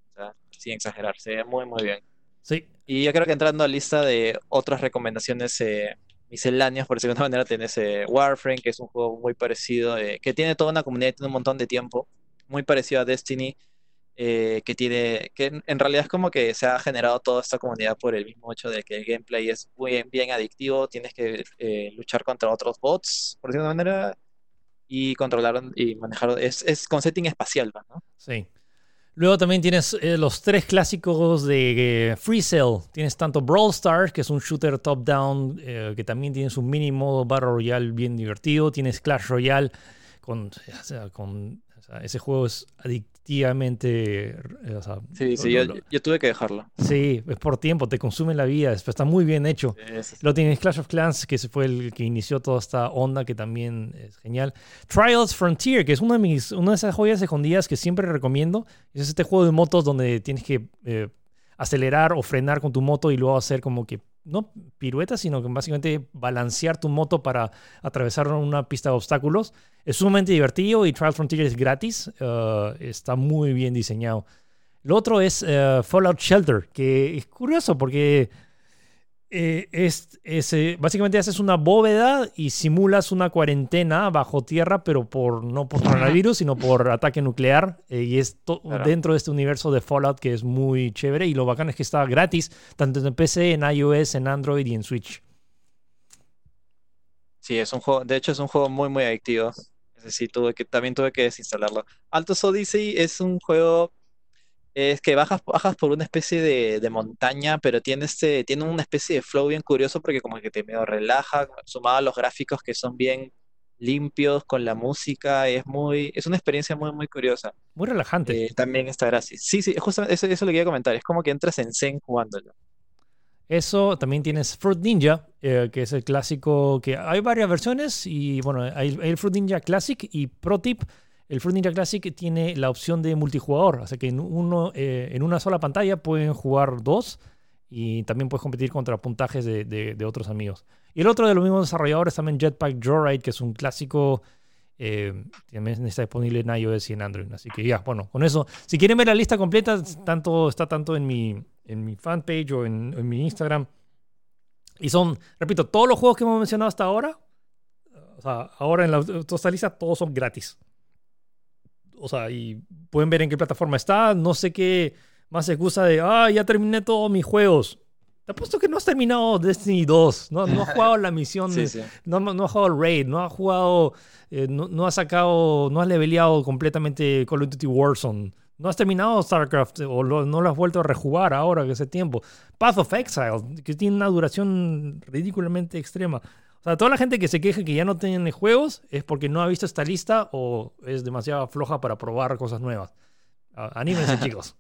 sin exagerar, se ve muy, muy bien. Sí. Y yo creo que entrando a la lista de otras recomendaciones eh, misceláneas, por decirlo de manera, tenés eh, Warframe, que es un juego muy parecido, que tiene toda una comunidad, tiene un montón de tiempo, muy parecido a Destiny. Eh, que tiene, que en, realidad es como que se ha generado toda esta comunidad por el mismo hecho de que el gameplay es muy bien adictivo, tienes que eh, luchar contra otros bots, por de manera, y controlar y manejar, es, con setting espacial, ¿no? Sí. Luego también tienes eh, los tres clásicos de Free Cell. Tienes tanto Brawl Stars, que es un shooter top-down, que también tiene su mini modo Battle Royale bien divertido. Tienes Clash Royale, con, ese juego es adictivamente. Eh, sí, sí, yo, tuve que dejarlo. Sí, es por tiempo, te consume la vida, está muy bien hecho. Lo tienes Clash of Clans, que fue el que inició toda esta onda, que también es genial. Trials Frontier, que es una de, mis, una de esas joyas escondidas que siempre recomiendo. Es este juego de motos donde tienes que eh, acelerar o frenar con tu moto y luego hacer como que no piruetas, sino que básicamente balancear tu moto para atravesar una pista de obstáculos. Es sumamente divertido y Trial Frontier es gratis. Uh, está muy bien diseñado. Lo otro es uh, Fallout Shelter, que es curioso porque eh, es, eh, básicamente haces una bóveda y simulas una cuarentena bajo tierra, pero por, no por coronavirus, sino por ataque nuclear. Eh, y es dentro de este universo de Fallout que es muy chévere. Y lo bacán es que está gratis, tanto en PC, en iOS, en Android y en Switch. Sí, es un juego, de hecho es un juego muy, muy adictivo. Decir, tuve que, también tuve que desinstalarlo. Altos Odyssey es un juego es que bajas, bajas por una especie de, montaña, pero tiene, este, tiene una especie de flow bien curioso porque como que te medio relaja, sumado a los gráficos que son bien limpios con la música, es muy, es una experiencia muy, muy curiosa. Muy relajante. Eh, también está gratis. Sí, sí, justamente eso, eso le quería comentar, es como que entras en Zen jugándolo. Eso también tienes Fruit Ninja, eh, que es el clásico, que hay varias versiones y bueno, hay, hay el Fruit Ninja Classic y Pro Tip el Fruit Ninja Classic tiene la opción de multijugador, sea que en, uno, eh, en una sola pantalla pueden jugar dos y también puedes competir contra puntajes de, otros amigos. Y el otro de los mismos desarrolladores también Jetpack Joyride, que es un clásico, eh, también está disponible en iOS y en Android. Así que ya, bueno, con eso, si quieren ver la lista completa, tanto, está tanto en mi, en mi fanpage o en, mi Instagram. Y son, repito, todos los juegos que hemos mencionado hasta ahora, o sea, ahora en la, toda esta lista, todos son gratis o sea, y pueden ver en qué plataforma está. No sé qué más excusa de, ah, ya terminé todos mis juegos. Te apuesto que no has terminado Destiny 2, no, no has jugado la misión, No, no has jugado el Raid, no has jugado, eh, no, no, has sacado, no has leveleado completamente Call of Duty Warzone, no has terminado StarCraft o no lo has vuelto a rejugar ahora que hace tiempo. Path of Exile, que tiene una duración ridículamente extrema. O sea, toda la gente que se queja que ya no tiene juegos es porque no ha visto esta lista o es demasiado floja para probar cosas nuevas. Anímense, chicos.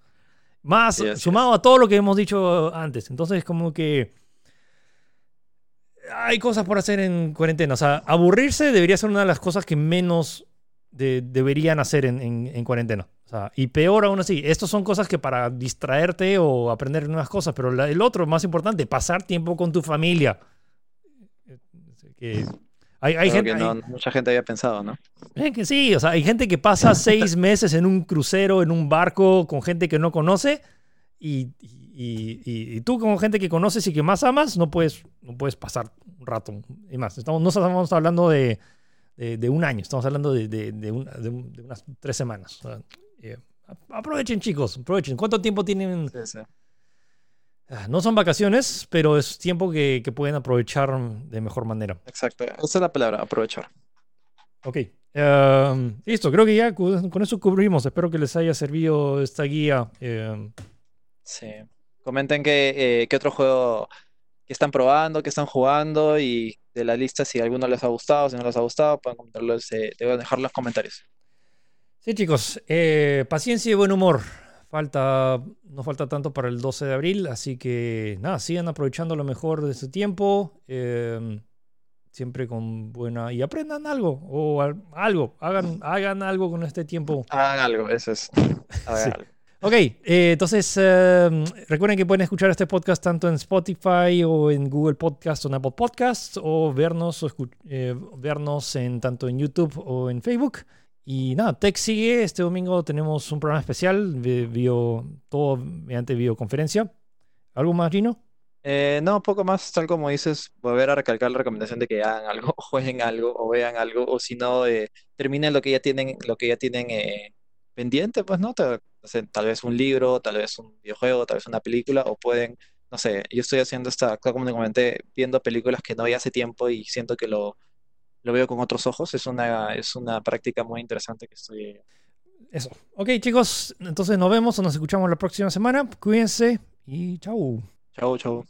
Más sumado a todo lo que hemos dicho antes. Entonces, como que hay cosas por hacer en cuarentena. O sea, aburrirse debería ser una de las cosas que menos deberían hacer en, cuarentena. O sea, y peor aún así, estas son cosas que para distraerte o aprender nuevas cosas, pero el otro, más importante, pasar tiempo con tu familia que hay, gente, mucha gente había pensado, ¿no? que sí, o sea, hay gente que pasa seis meses en un crucero, en un barco, con gente que no conoce, y, y, tú como gente que conoces y que más amas, no puedes, no puedes pasar un rato. Y más, estamos, no estamos hablando de, de, un año, estamos hablando de, de unas tres semanas. Eh, aprovechen, chicos, aprovechen. ¿Cuánto tiempo tienen? Ah, no son vacaciones, pero es tiempo que, pueden aprovechar de mejor manera. Exacto, esa es la palabra, aprovechar. Ok, em, listo, creo que ya con eso cubrimos. Espero que les haya servido esta guía. Em. Sí, comenten qué, eh, qué otro juego que están probando, que están jugando y de la lista si alguno les ha gustado, si no les ha gustado, pueden comentarlos, eh, dejar los comentarios. Sí, chicos, eh, paciencia y buen humor. Falta, no falta tanto para el 12 de abril, así que nada, sigan aprovechando lo mejor de su tiempo, em, siempre con buena... y aprendan algo, o algo, hagan, hagan algo con este tiempo. Hagan algo, eso es. Ok, eh, entonces em, recuerden que pueden escuchar este podcast tanto en Spotify o en Google Podcast o en Apple Podcasts o vernos, o eh, vernos en, tanto en YouTube o en Facebook. Y nada, Tech sigue. Este domingo tenemos un programa especial, bio, todo mediante videoconferencia. ¿Algo más, Gino? Eh, no, poco más, tal como dices, volver a recalcar la recomendación de que hagan algo, jueguen algo, o vean algo, o si no, eh, terminen lo que ya tienen, lo que ya tienen eh, pendiente, pues, ¿no? sé, tal vez un libro, tal vez un videojuego, tal vez una película, o pueden, no sé, yo estoy haciendo esta, como te comenté, viendo películas que no vi hace tiempo y siento que lo, lo veo con otros ojos. Es una, es una práctica muy interesante que estoy... Eso. Ok, chicos, entonces nos vemos o nos escuchamos la próxima semana. Cuídense y chau. Chau, chau.